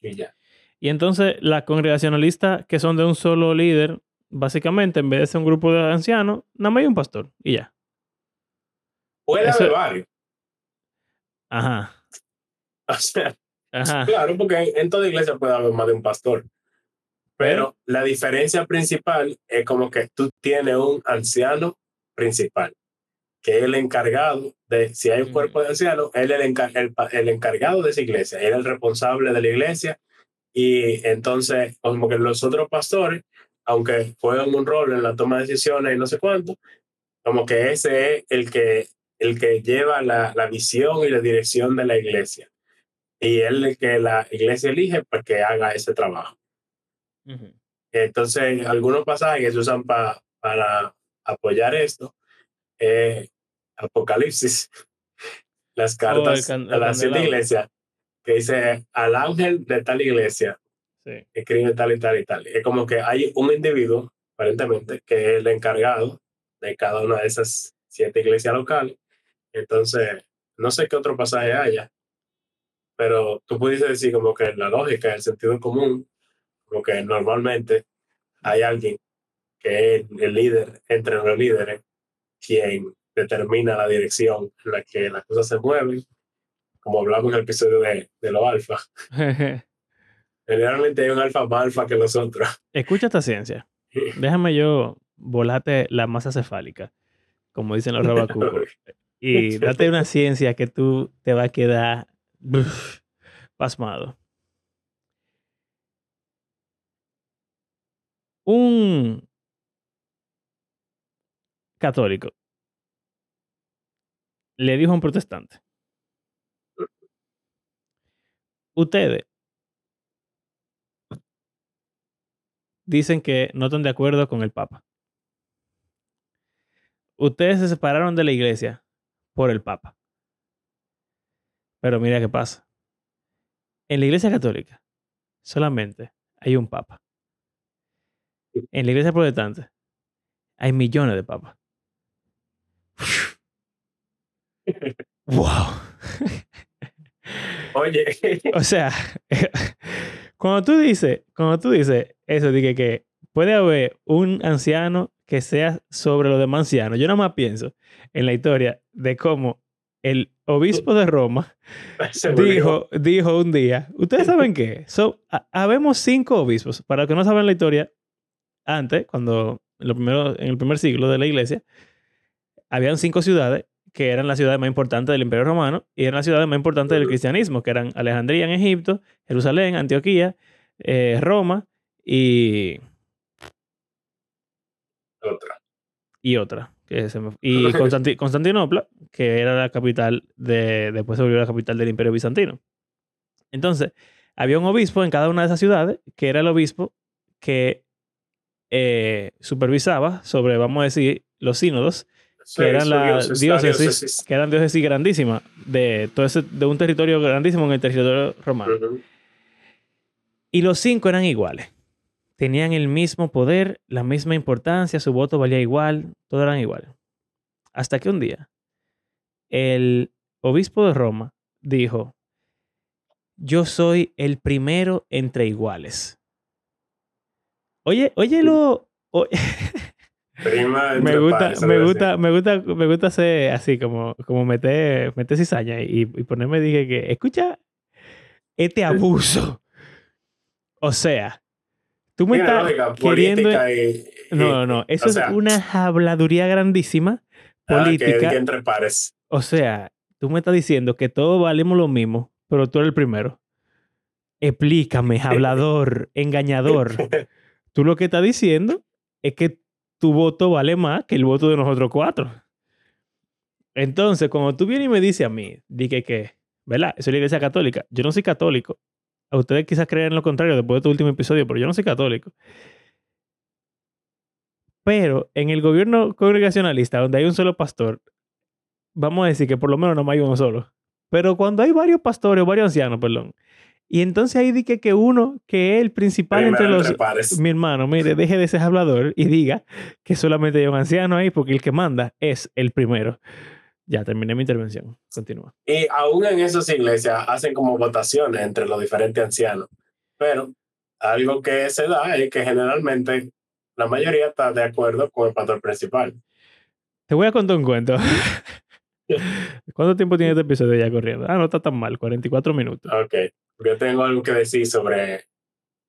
Y ya. Y entonces, las congregacionalistas que son de un solo líder, básicamente, en vez de ser un grupo de ancianos, nada más hay un pastor. Y ya. Puede Eso- haber varios. Ajá. O sea, Ajá. Claro, porque en toda iglesia puede haber más de un pastor. Pero la diferencia principal es como que tú tienes un anciano principal, que es el encargado de, si hay un Ujú. cuerpo de ancianos, él es el, encar- el el encargado de esa iglesia, él es el responsable de la iglesia. Y entonces, como que los otros pastores, aunque juegan un rol en la toma de decisiones y no sé cuánto, como que ese es el que, el que lleva la, la visión y la dirección de la iglesia y él es el que la iglesia elige para que haga ese trabajo. Entonces, algunos pasajes se usan pa- para apoyar esto, eh, Apocalipsis, las cartas can- a las siete iglesias, que dice al ángel de tal iglesia, Sí. escribe tal y tal y tal. Es como que hay un individuo, aparentemente, que es el encargado de cada una de esas siete iglesias locales. Entonces, no sé qué otro pasaje haya, pero tú pudiste decir como que la lógica, el sentido común, como que normalmente hay alguien que es el líder entre los líderes, quien determina la dirección en la que las cosas se mueven, como hablamos en el episodio de, de los alfa. Generalmente hay un alfa más alfa que nosotros. Escucha esta ciencia. Déjame yo volate la masa cefálica, como dicen los robacubos. y date una ciencia que tú te va a quedar pasmado. Un católico le dijo a un protestante, ustedes dicen que no están de acuerdo con el Papa. Ustedes se separaron de la iglesia por el Papa. Pero mira qué pasa. En la iglesia católica solamente hay un Papa. En la iglesia protestante hay millones de papas. ¡Wow! Oye, O sea, cuando tú dices, cuando tú dices eso, dije que puede haber un anciano que sea sobre los demás ancianos. Yo nada más pienso en la historia de cómo el obispo de Roma dijo, dijo un día, ¿ustedes saben qué? So, ha- habemos cinco obispos. Para los que no saben la historia, antes, cuando en, lo primero, en el primer siglo de la iglesia, habían cinco ciudades que eran las ciudades más importantes del Imperio Romano y eran las ciudades más importantes del cristianismo, que eran Alejandría en Egipto, Jerusalén, Antioquía, eh, Roma y, otra. y otra. Que se me- y Constanti- Constantinopla, que era la capital de. Después se volvió la capital del Imperio Bizantino. Entonces, había un obispo en cada una de esas ciudades, que era el obispo que eh, supervisaba sobre, vamos a decir, los sínodos, Sí, que eran las diócesis, que eran diócesis grandísimas de todo ese, de un territorio grandísimo en el territorio romano. Ujú. Y los cinco eran iguales. Tenían el mismo poder, la misma importancia, su voto valía igual, todo eran iguales. Hasta que un día el obispo de Roma dijo, yo soy el primero entre iguales. Oye, oye lo... o- Prima me gusta, pares, me gusta, me gusta, me gusta hacer así como, como meter, meter cizaña y, y ponerme dije que, escucha este abuso. O sea, tú me estás lógica, queriendo... y, y- No, no, no. Eso sea, es una habladuría grandísima ah, que- política. que entre pares. O sea, tú me estás diciendo que todos valemos lo mismo, pero tú eres el primero. Explícame, hablador, engañador. Tú lo que estás diciendo es que tu voto vale más que el voto de nosotros cuatro. Entonces, cuando tú vienes y me dices a mí, dije que, ¿verdad? Soy la iglesia católica. Yo no soy católico. A ustedes quizás creen lo contrario después de tu último episodio, pero yo no soy católico. Pero en el gobierno congregacionalista, donde hay un solo pastor, vamos a decir que por lo menos no hay uno solo. Pero cuando hay varios pastores, varios ancianos, perdón, y entonces ahí dije que uno, que es el principal Primero entre los... entre pares. Mi hermano, mire, deje de ser hablador y diga que solamente hay un anciano ahí porque el que manda es el primero. Ya terminé mi intervención. Continúa. Y aún en esas iglesias hacen como votaciones entre los diferentes ancianos. Pero algo que se da es que generalmente la mayoría está de acuerdo con el pastor principal. Te voy a contar un cuento. ¿Cuánto tiempo tiene este episodio ya corriendo? Ah, no está tan mal, 44 minutos. Ok. Yo tengo algo que decir sobre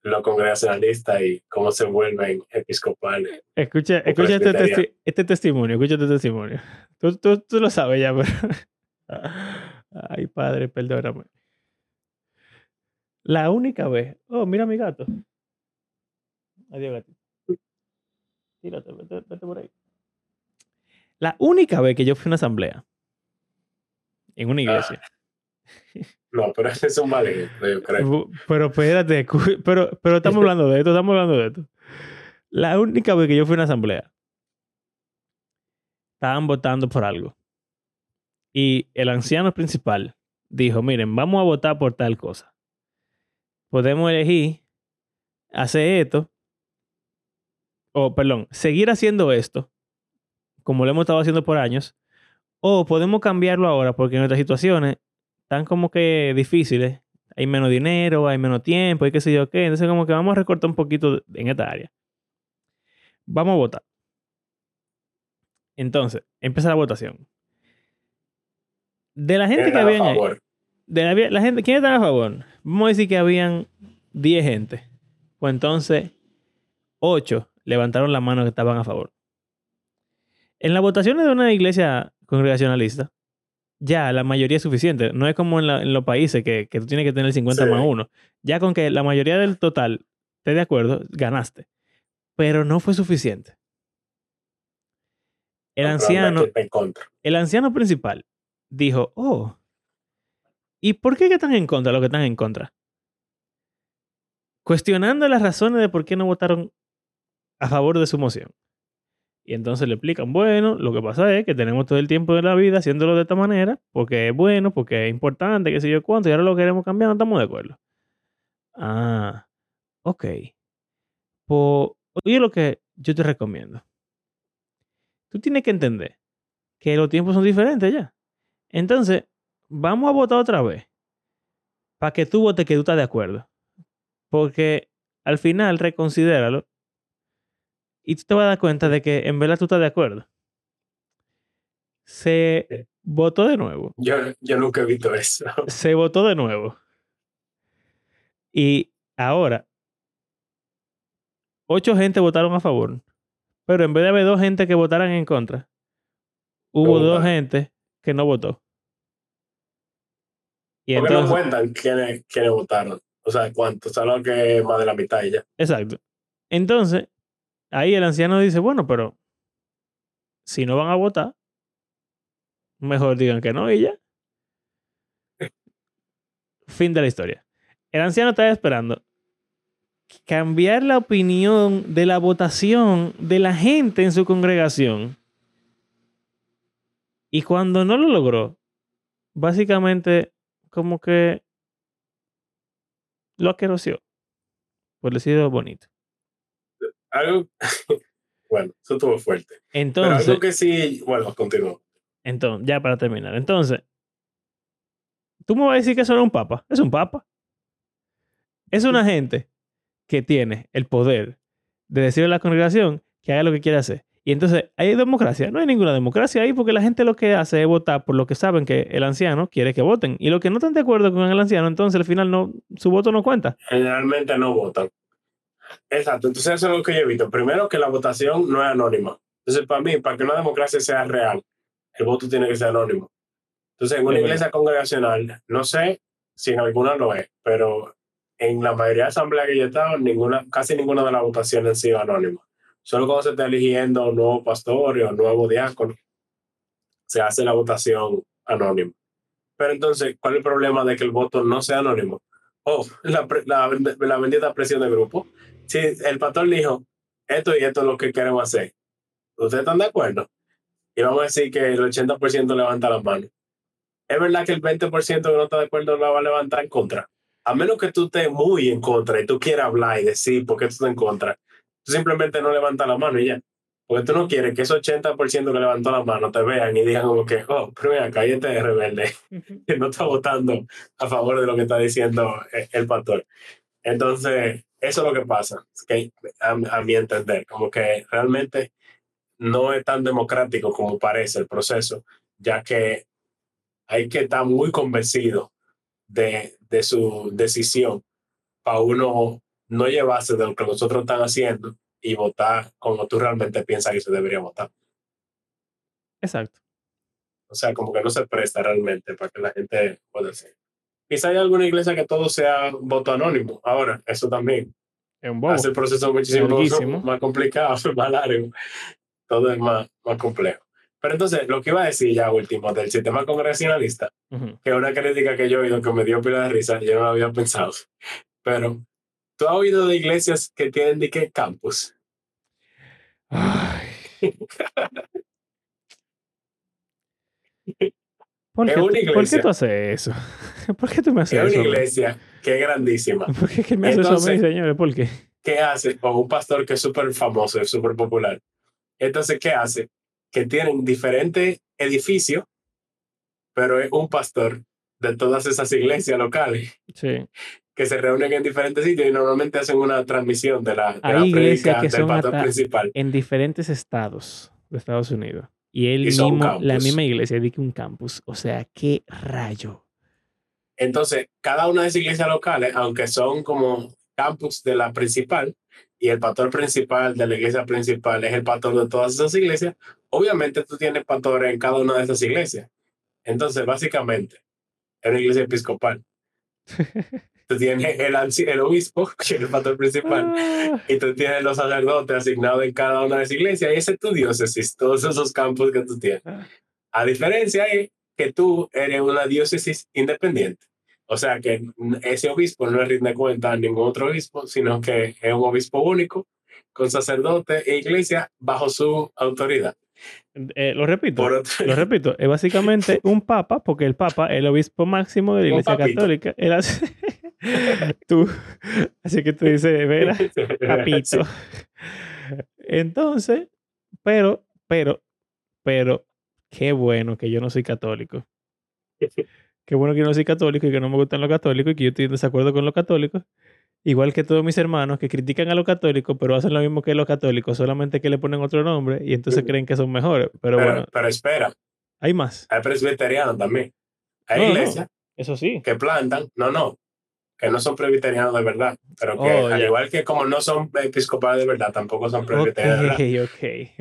los congregacionalistas y cómo se vuelven episcopales. Escucha, escucha este, testi- este testimonio, escucha este testimonio. Tú, tú, tú lo sabes ya, pero... Ay, padre, perdóname. La única vez... Oh, mira mi gato. Adiós, gato. Tírate, vete, vete por ahí. La única vez que yo fui a una asamblea en una iglesia. No, pero ese es un yo creo. Pero espérate, pero, pero estamos hablando de esto, estamos hablando de esto. La única vez que yo fui a una asamblea, estaban votando por algo. Y el anciano principal dijo, miren, vamos a votar por tal cosa. Podemos elegir hacer esto, o perdón, seguir haciendo esto, como lo hemos estado haciendo por años, o podemos cambiarlo ahora porque nuestras situaciones están como que difíciles. Hay menos dinero, hay menos tiempo, hay qué sé yo qué. Entonces como que vamos a recortar un poquito en esta área. Vamos a votar. Entonces, empieza la votación. De la gente que Era a había ahí, de la, la gente, ¿quién estaba a favor? Vamos a decir que habían 10 gente. Pues entonces, 8 levantaron la mano que estaban a favor. En las votaciones de una iglesia congregacionalista, ya la mayoría es suficiente. No es como en, la- en los países que, que tú tienes que tener 50 Sí. más 1. Ya con que la mayoría del total esté de acuerdo, ganaste. pero no fue suficiente. El No, anciano, el anciano principal dijo, oh, ¿y por qué que están en contra los que están en contra? Cuestionando las razones de por qué no votaron a favor de su moción. Y entonces le explican, bueno, lo que pasa es que tenemos todo el tiempo de la vida haciéndolo de esta manera, porque es bueno, porque es importante, qué sé yo cuánto, y ahora lo queremos cambiar, no estamos de acuerdo. Ah, ok. Pues, oye lo que yo te recomiendo. Tú tienes que entender que los tiempos son diferentes ya. Entonces, vamos a votar otra vez. Para que tú votes que tú estás de acuerdo. Porque al final, reconsidéralo. Y tú te vas a dar cuenta de que en verdad tú estás de acuerdo. Se Sí. votó de nuevo. Yo, yo nunca he visto eso. Se votó de nuevo. Y ahora, ocho gente votaron a favor. Pero en vez de haber dos gente que votaran en contra, hubo No dos gente que no votó. Y Porque no entonces, cuentan quiénes, quiénes votaron. O sea, cuántos. Solo que más de la mitad y ya. exacto. Entonces, ahí el anciano dice, bueno, pero si no van a votar, mejor digan que no y ya. Fin de la historia. El anciano estaba esperando cambiar la opinión de la votación de la gente en su congregación. Y cuando no lo logró, básicamente como que lo aqueroció. Por decirlo bonito. Algo. bueno, eso estuvo fuerte. Pero Entonces, algo que sí. Bueno, continúo. entonces, ya para terminar. Entonces, tú me vas a decir que eso no es un papa. Es un papa. Es una gente que tiene el poder de decirle a la congregación que haga lo que quiera hacer. Y entonces, ¿hay democracia? No hay ninguna democracia ahí porque la gente lo que hace es votar por lo que saben que el anciano quiere que voten. Y los que no están de acuerdo con el anciano, entonces al final no, su voto no cuenta. Generalmente no votan. Exacto. Entonces, eso es lo que yo he visto. Primero, que la votación no es anónima. Entonces, para mí, para que una democracia sea real, el voto tiene que ser anónimo. Entonces, en una iglesia congregacional, no sé si en alguna lo es, pero en la mayoría de asambleas que yo he estado, ninguna, casi ninguna de las votaciones han sido anónimas. Solo cuando se está eligiendo un nuevo pastor o un nuevo diácono, se hace la votación anónima. Pero entonces, ¿cuál es el problema de que el voto no sea anónimo? Oh, la, la, la bendita presión de grupo. Si el pastor dijo, esto y esto es lo que queremos hacer, ¿ustedes están de acuerdo? Y vamos a decir que el 80% levanta la mano. Es verdad que el 20% que no está de acuerdo la va a levantar en contra. A menos que tú estés muy en contra y tú quieras hablar y decir por qué tú estás en contra, tú simplemente no levantas la mano y ya. Porque tú no quieres que ese 80% que levantó la mano te vean y digan como que, oh, pero mira, cállate de rebelde que no está votando a favor de lo que está diciendo eh, el pastor. Entonces, eso es lo que pasa, que a, a mi entender, como que realmente no es tan democrático como parece el proceso, ya que hay que estar muy convencido de, de su decisión para uno no llevarse de lo que los otros están haciendo y votar como tú realmente piensas que se debería votar. Exacto. O sea, como que no se presta realmente para que la gente pueda hacer. Quizá hay alguna iglesia que todo sea voto anónimo. Ahora, eso también Es un bobo. hace el proceso muchísimo Larguísimo. más complicado, más largo. Todo es más, más complejo. Pero entonces, lo que iba a decir ya último del sistema congresionalista, Ujú. que es una crítica que yo he oído que me dio pila de risa, yo no lo había pensado. Pero, ¿tú has oído de iglesias que tienen de qué campus? Ay. ¿Por Es qué, una ¿Por qué tú haces eso? ¿Por qué tú me haces Es eso? una a mí? iglesia que es grandísima. ¿Por qué que me haces eso a mí, señores? ¿Por qué? ¿qué hace? O un pastor que es súper famoso, es súper popular. Entonces, ¿qué hace? Que tienen diferentes edificios, pero es un pastor de todas esas iglesias locales Sí. que se reúnen en diferentes sitios y normalmente hacen una transmisión de la, de Hay la prédica que del pastor principal. En diferentes estados de Estados Unidos. Y él mismo, la misma iglesia, dice un campus. O sea, qué rayo. Entonces, cada una de esas iglesias locales, aunque son como campus de la principal, y el pastor principal de la iglesia principal es el pastor de todas esas iglesias, obviamente tú tienes pastores en cada una de esas iglesias. Entonces, básicamente, es una iglesia episcopal. tú tienes el, el obispo, que es el pastor principal, Ah, y tú tienes los sacerdotes asignados en cada una de las iglesias, y ese es tu diócesis, todos esos campos que tú tienes. A diferencia es que tú eres una diócesis independiente. O sea que ese obispo no le rinde cuenta a ningún otro obispo, sino que es un obispo único, con sacerdote e iglesia bajo su autoridad. eh, lo repito. Por Lo repito, es básicamente un papa, porque el papa el obispo máximo de la iglesia católica. Hace- tú, así que tú dices, vera, papito. Entonces, pero, pero, pero, qué bueno que yo no soy católico. Qué bueno que yo no soy católico y que no me gustan los católicos y que yo estoy en desacuerdo con los católicos. Igual que todos mis hermanos que critican a los católicos, pero hacen lo mismo que los católicos, solamente que le ponen otro nombre y entonces Ujú. creen que son mejores. Pero, Pero, bueno, pero espera, hay más. hay presbiterianos también. Hay No, no. iglesias Eso sí. que plantan, no, no, que no son presbiterianos de verdad, pero que Oh, al igual que como no son episcopales de verdad, tampoco son presbiterianos de verdad.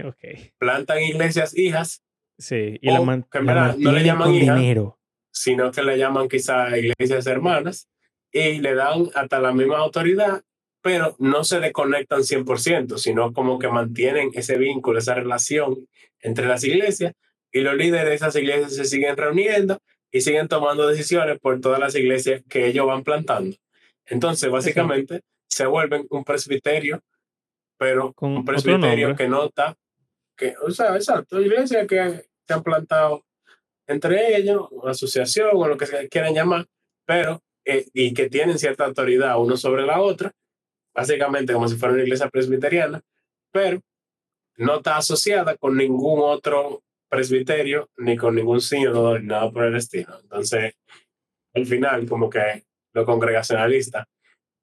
ok, ok. Plantan iglesias hijas, Sí, y la, man- que en la verdad no le llaman con hija. dinero. sino que le llaman quizá iglesias hermanas y le dan hasta la misma autoridad, pero no se le conectan 100%, sino como que mantienen ese vínculo, esa relación entre las iglesias y los líderes de esas iglesias se siguen reuniendo y siguen tomando decisiones por todas las iglesias que ellos van plantando. Entonces, básicamente, se vuelven un presbiterio, pero Con un presbiterio que nota que, o sea, exacto, iglesias que se han plantado entre ellos, o asociación o lo que se quieran llamar, pero eh, y que tienen cierta autoridad uno sobre la otra, básicamente como si fuera una iglesia presbiteriana, pero no está asociada con ningún otro presbiterio, ni con ningún sínodo, ni nada por el estilo. Entonces, al final, como que los congregacionalistas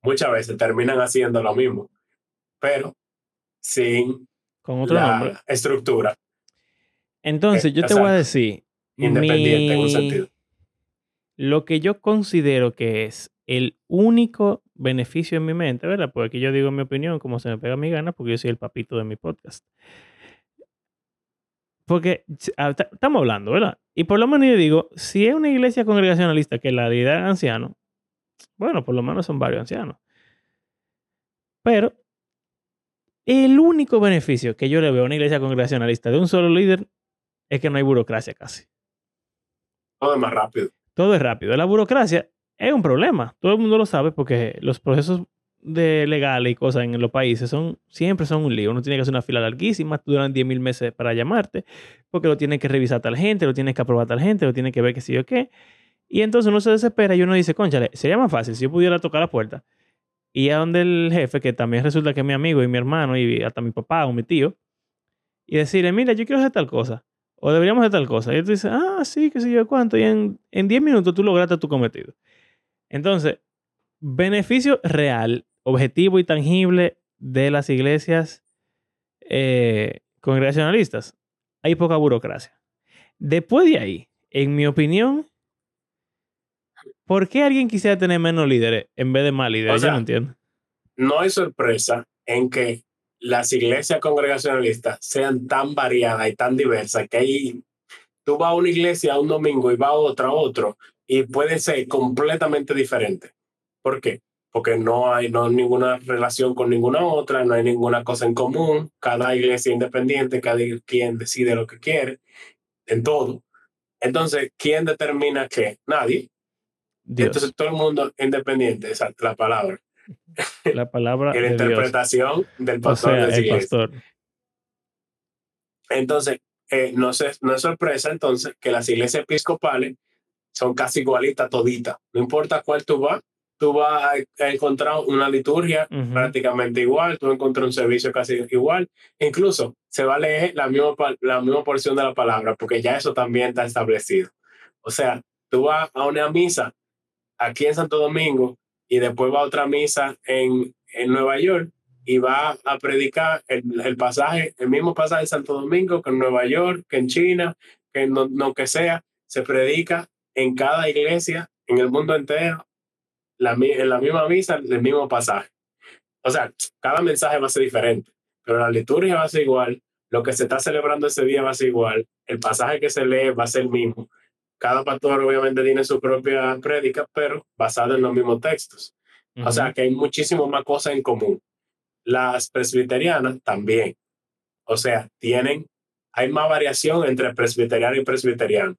muchas veces terminan haciendo lo mismo, pero sin Con otro la nombre. estructura Entonces, Eh, yo te voy a decir. independiente en un mi- sentido. Lo que yo considero que es el único beneficio en mi mente, ¿verdad? Porque aquí yo digo mi opinión como se me pega mi gana, porque yo soy el papito de mi podcast. Porque estamos hablando, ¿verdad? Y por lo menos yo digo, si es una iglesia congregacionalista que la de edad anciano, bueno, por lo menos son varios ancianos. Pero el único beneficio que yo le veo a una iglesia congregacionalista de un solo líder es que no hay burocracia casi. Todo es más rápido. Todo es rápido. La burocracia es un problema. Todo el mundo lo sabe porque los procesos de legales y cosas en los países son siempre son un lío. Uno tiene que hacer una fila larguísima, duran 10 mil meses para llamarte, porque lo tiene que revisar tal gente, lo tiene que aprobar tal gente, lo tiene que ver que sí o qué. Y entonces uno se desespera y uno dice, conchale, sería más fácil si yo pudiera tocar la puerta y a donde el jefe, que también resulta que es mi amigo y mi hermano y hasta mi papá o mi tío, y decirle, mira, yo quiero hacer tal cosa. O deberíamos hacer tal cosa. Y tú dices, ah, sí, qué sé yo cuánto. Y en, en 10 minutos tú lograste tu cometido. Entonces, beneficio real, objetivo y tangible de las iglesias eh, congregacionalistas. Hay poca burocracia. Después de ahí, en mi opinión, ¿por qué alguien quisiera tener menos líderes en vez de más líderes? O Yo no entiendo. No hay sorpresa en que las iglesias congregacionalistas sean tan variadas y tan diversas que ahí tú vas a una iglesia un domingo y vas a otra a otro y puede ser completamente diferente. ¿Por qué? Porque no hay, no hay ninguna relación con ninguna otra, no hay ninguna cosa en común, cada iglesia independiente, cada quien decide lo que quiere en todo. Entonces, ¿quién determina qué? Nadie. Dios, Entonces, todo el mundo independiente, esa es la palabra. la palabra la de Dios. interpretación del O pastor sea, de esa el iglesia. pastor. Entonces, eh, no, se- no es sorpresa entonces que las iglesias episcopales son casi igualitas toditas. No importa cuál tú vas, tú vas a, encontrar una liturgia Ujú. prácticamente igual, tú encuentras un servicio casi igual. Incluso se va a leer la misma, la misma porción de la palabra, porque ya eso también está establecido. O sea, tú vas a una misa aquí en Santo Domingo y después va a otra misa en, en Nueva York y va a predicar el, el pasaje, el mismo pasaje en Santo Domingo que en Nueva York, que en China, que en no, no que sea, se predica en cada iglesia, en el mundo entero, la, en la misma misa, el mismo pasaje. O sea, cada mensaje va a ser diferente, pero la liturgia va a ser igual, lo que se está celebrando ese día va a ser igual, el pasaje que se lee va a ser el mismo, cada pastor obviamente tiene su propia prédica, pero basada en los mismos textos. O sea que hay muchísimas más cosas en común. Las presbiterianas también. O sea, tienen, hay más variación entre presbiteriano y presbiteriano,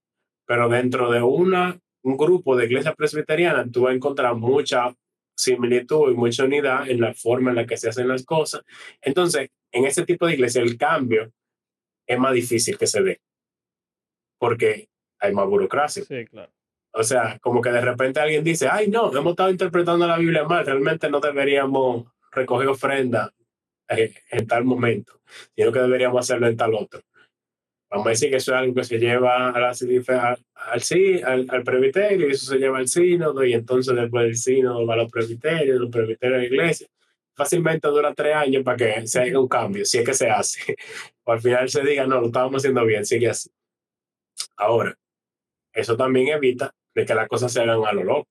pero dentro de una, un grupo de iglesias presbiterianas tú vas a encontrar mucha similitud y mucha unidad en la forma en la que se hacen las cosas. Entonces, en ese tipo de iglesia el cambio es más difícil que se dé, porque hay más burocracia. Sí, claro. O sea, como que de repente alguien dice, ay, no, hemos estado interpretando la Biblia mal, realmente no deberíamos recoger ofrenda en, tal momento, sino que deberíamos hacerlo en tal otro. Vamos a decir que eso es algo que se lleva a la, al, al, al presbiterio, y eso se lleva al sínodo, y entonces después del sínodo va a los presbiterios, los presbiterios a la iglesia. Fácilmente dura tres años para que se haga un cambio, si es que se hace. O al final se diga, no, lo estábamos haciendo bien, sigue así. Ahora, eso también evita de que las cosas se hagan a lo loco.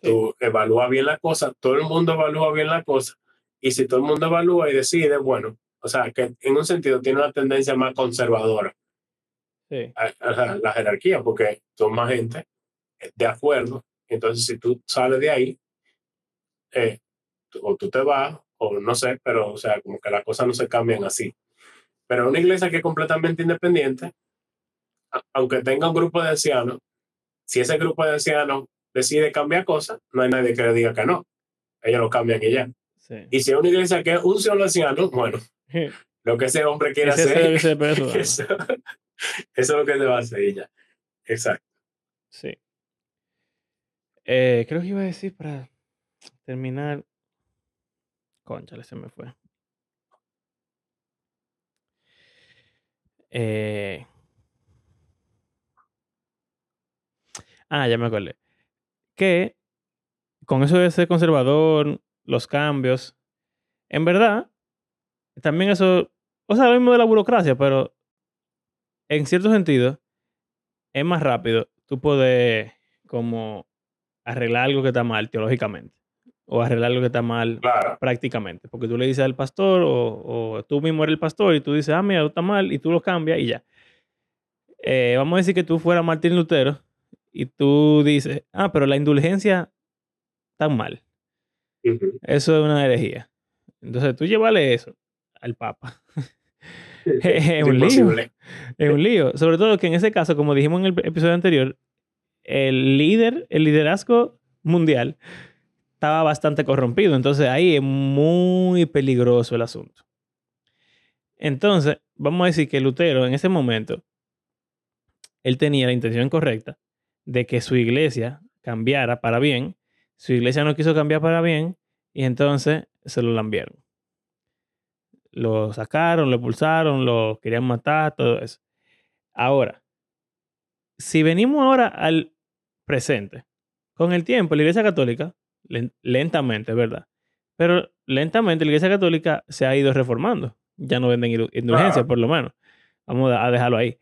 Tú evalúas bien la cosa, todo el mundo evalúa bien la cosa, y si todo el mundo evalúa y decide, bueno, o sea, que en un sentido tiene una tendencia más conservadora sí. a, la jerarquía, porque son más gente de acuerdo. Entonces, si tú sales de ahí, eh, o tú te vas, o no sé, pero, o sea, como que las cosas no se cambian así. Pero una iglesia que es completamente independiente, aunque tenga un grupo de ancianos, si ese grupo de ancianos decide cambiar cosas, no hay nadie que le diga que no. Ellos lo cambian y ya. Y si es una iglesia que es un solo anciano, bueno, lo que ese hombre quiere hacer, eso, es lo que se va a hacer ya. Exacto. Sí. Eh, creo que iba a decir para terminar. Conchale, se me fue. Eh, Ah, ya me acordé. Que con eso de ser conservador, los cambios, en verdad, también eso, o sea, lo mismo de la burocracia, pero en cierto sentido, es más rápido tú puedes como arreglar algo que está mal teológicamente o arreglar algo que está mal prácticamente. Porque tú le dices al pastor o, o, tú mismo eres el pastor y tú dices, ah, mira, está mal y tú lo cambias y ya. Eh, vamos a decir que tú fueras Martín Lutero y tú dices, ah, pero la indulgencia está mal. Eso es una herejía. Entonces tú llévale eso al Papa. es un lío. Es un lío. Sobre todo que en ese caso, como dijimos en el episodio anterior, el líder, el liderazgo mundial estaba bastante corrompido. Entonces ahí es muy peligroso el asunto. Entonces, vamos a decir que Lutero en ese momento, él tenía la intención correcta, de que su iglesia cambiara para bien. Su iglesia no quiso cambiar para bien y entonces se lo lambieron. Lo sacaron, lo expulsaron, lo querían matar, todo eso. Ahora, si venimos ahora al presente, con el tiempo, la Iglesia Católica, lentamente, ¿verdad? Pero lentamente la Iglesia Católica se ha ido reformando. Ya no venden indulgencias, por lo menos. Vamos a dejarlo ahí.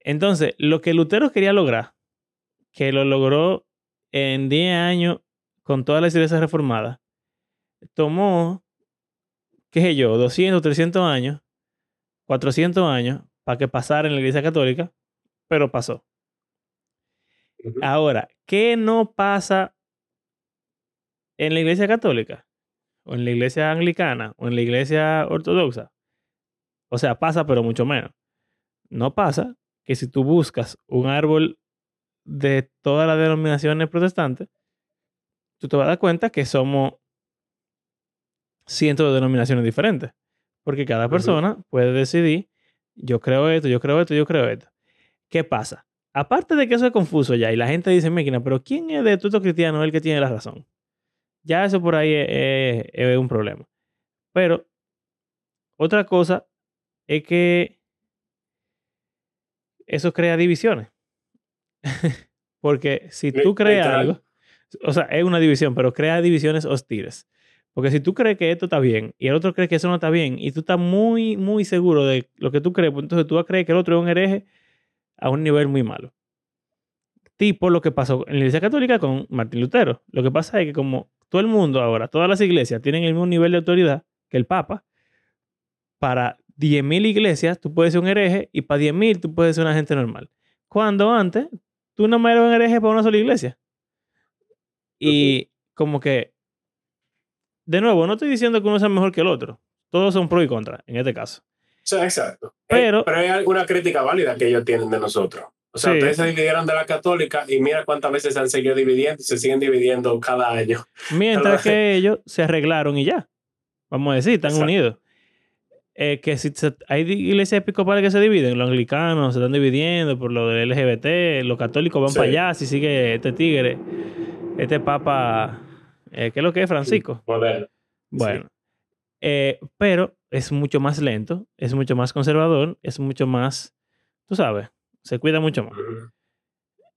Entonces, lo que Lutero quería lograr que lo logró en 10 años con todas las iglesias reformadas, tomó, qué sé yo, 200, 300 años, 400 años para que pasara en la iglesia católica, pero pasó. Ahora, ¿qué no pasa en la iglesia católica? O en la iglesia anglicana, o en la iglesia ortodoxa. O sea, pasa, pero mucho menos. No pasa que si tú buscas un árbol de todas las denominaciones protestantes, tú te vas a dar cuenta que somos cientos de denominaciones diferentes. Porque cada persona puede decidir, yo creo esto, yo creo esto, yo creo esto. ¿Qué pasa? Aparte de que eso es confuso ya, y la gente dice, máquina, pero ¿quién es de estos cristianos el que tiene la razón? Ya eso por ahí es un problema. Pero otra cosa es que eso crea divisiones. Porque si tú crees algo, o sea, es una división, pero crea divisiones hostiles. Porque si tú crees que esto está bien y el otro cree que eso no está bien y tú estás muy, muy seguro de lo que tú crees, pues entonces tú vas a creer que el otro es un hereje a un nivel muy malo. Tipo lo que pasó en la Iglesia Católica con Martín Lutero. Lo que pasa es que como todo el mundo ahora, todas las iglesias tienen el mismo nivel de autoridad que el Papa, para 10.000 iglesias tú puedes ser un hereje y para 10.000 tú puedes ser una gente normal Cuando antes, tú no eras un hereje para una sola iglesia. Y como que, de nuevo, no estoy diciendo que uno sea mejor que el otro. Todos son pro y contra, en este caso. Sí, exacto. Pero- Eh, pero hay alguna crítica válida que ellos tienen de nosotros. O sea, Sí. ustedes se dividieron de la católica y mira cuántas veces se han seguido dividiendo y se siguen dividiendo cada año. Mientras que ellos se arreglaron y ya. Vamos a decir, están Exacto. unidos. Eh, que si se- hay iglesias episcopales que se dividen, los anglicanos se están dividiendo por lo del LGBT, los católicos van Sí. para allá, si sigue este tigre, este papa, eh, ¿qué es lo que es Francisco? Moderno. Bueno, eh, pero es mucho más lento, es mucho más conservador, es mucho más, tú sabes, se cuida mucho más.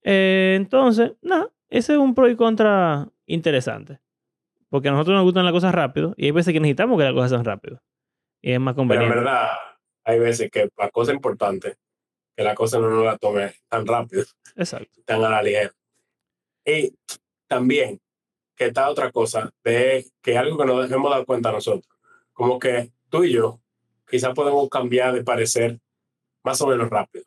Eh, entonces, nada, ese es un pro y contra interesante. Porque a nosotros nos gustan las cosas rápido y hay veces que necesitamos que las cosas sean rápido. Y es más Pero en conveniente. verdad, hay veces que la cosa importante, que la cosa no nos la tome tan rápido, Exacto. tan a la ligera. Y también, que está otra cosa, de que algo que nos hemos dado cuenta nosotros, como que tú y yo quizás podemos cambiar de parecer más o menos rápido,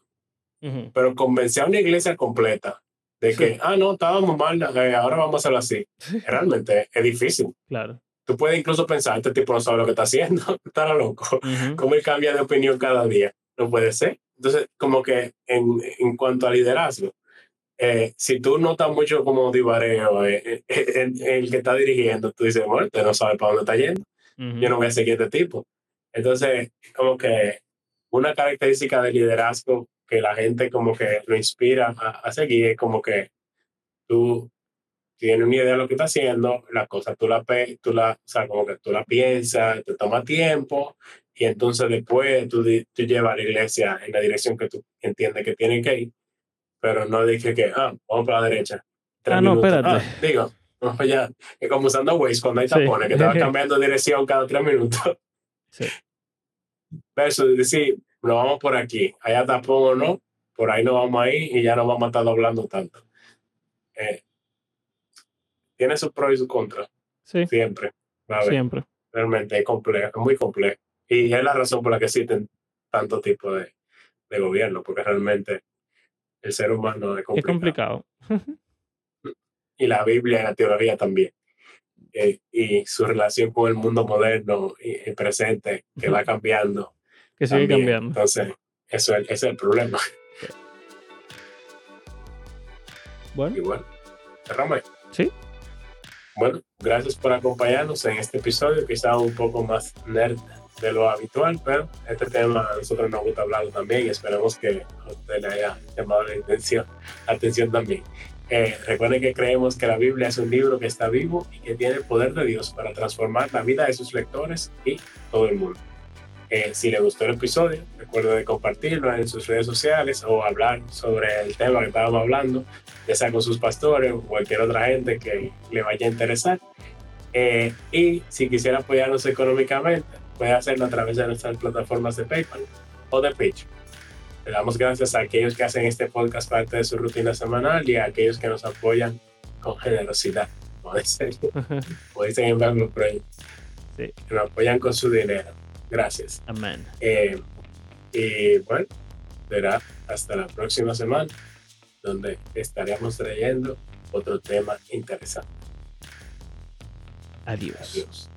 Ujú. pero convencer a una iglesia completa de que, Sí. ah, no, estábamos mal, eh, ahora vamos a hacerlo así. Realmente es difícil. Claro. Tú puedes incluso pensar, este tipo no sabe lo que está haciendo, está loco. Ujú. cómo él cambia de opinión cada día. No puede ser. Entonces, como que en, en cuanto a liderazgo, eh, si tú notas mucho como divareo eh, eh, en, en el que está dirigiendo, tú dices, bueno, usted no sabe para dónde está yendo. Ujú. Yo no voy a seguir este tipo. Entonces, como que una característica de liderazgo que la gente como que lo inspira a, a seguir es como que tú tienes una idea de lo que está haciendo, la cosa tú la, tú la, o sea, como que tú la piensas, te toma tiempo y entonces después tú, tú llevas a la iglesia en la dirección que tú entiendes que tiene que ir, pero no dije que, ah, vamos para la derecha. Tres Ah, no, minutos. espérate. Ah, digo, no, ya, es como usando Waze cuando hay Sí. tapones, que te va cambiando de dirección cada tres minutos. Sí. Versus decir, nos vamos por aquí, allá tapón o no, por ahí no vamos a ir y ya no vamos a estar doblando tanto. Eh, tiene sus pros y sus contras, Sí, siempre. siempre. Realmente es complejo, es muy complejo. Y es la razón por la que existen tantos tipos de, de gobierno, porque realmente el ser humano es Es complicado. Y la Biblia y la teología también. Eh, y su relación con el mundo moderno y, y presente, que va cambiando. que sigue también. cambiando. Entonces, eso es, ese es el problema. Bueno, Y bueno, cerramos sí. Bueno, gracias por acompañarnos en este episodio, quizá un poco más nerd de lo habitual, pero este tema a nosotros nos gusta hablarlo también y esperamos que a usted le haya llamado la atención, atención también. Eh, recuerden que creemos que la Biblia es un libro que está vivo y que tiene el poder de Dios para transformar la vida de sus lectores y todo el mundo. Eh, si le gustó el episodio, recuerde de compartirlo en sus redes sociales o hablar sobre el tema que estábamos hablando, ya sea con sus pastores o cualquier otra gente que le vaya a interesar. Eh, y si quisiera apoyarnos económicamente, puede hacerlo a través de nuestras plataformas de PayPal o de Patreon. Le damos gracias a aquellos que hacen este podcast parte de su rutina semanal y a aquellos que nos apoyan con generosidad, como dicen, como dicen en Bible Project, Sí. que nos apoyan con su dinero. Gracias. Amén. Eh, y bueno, será hasta la próxima semana, donde estaremos trayendo otro tema interesante. Adiós. Adiós.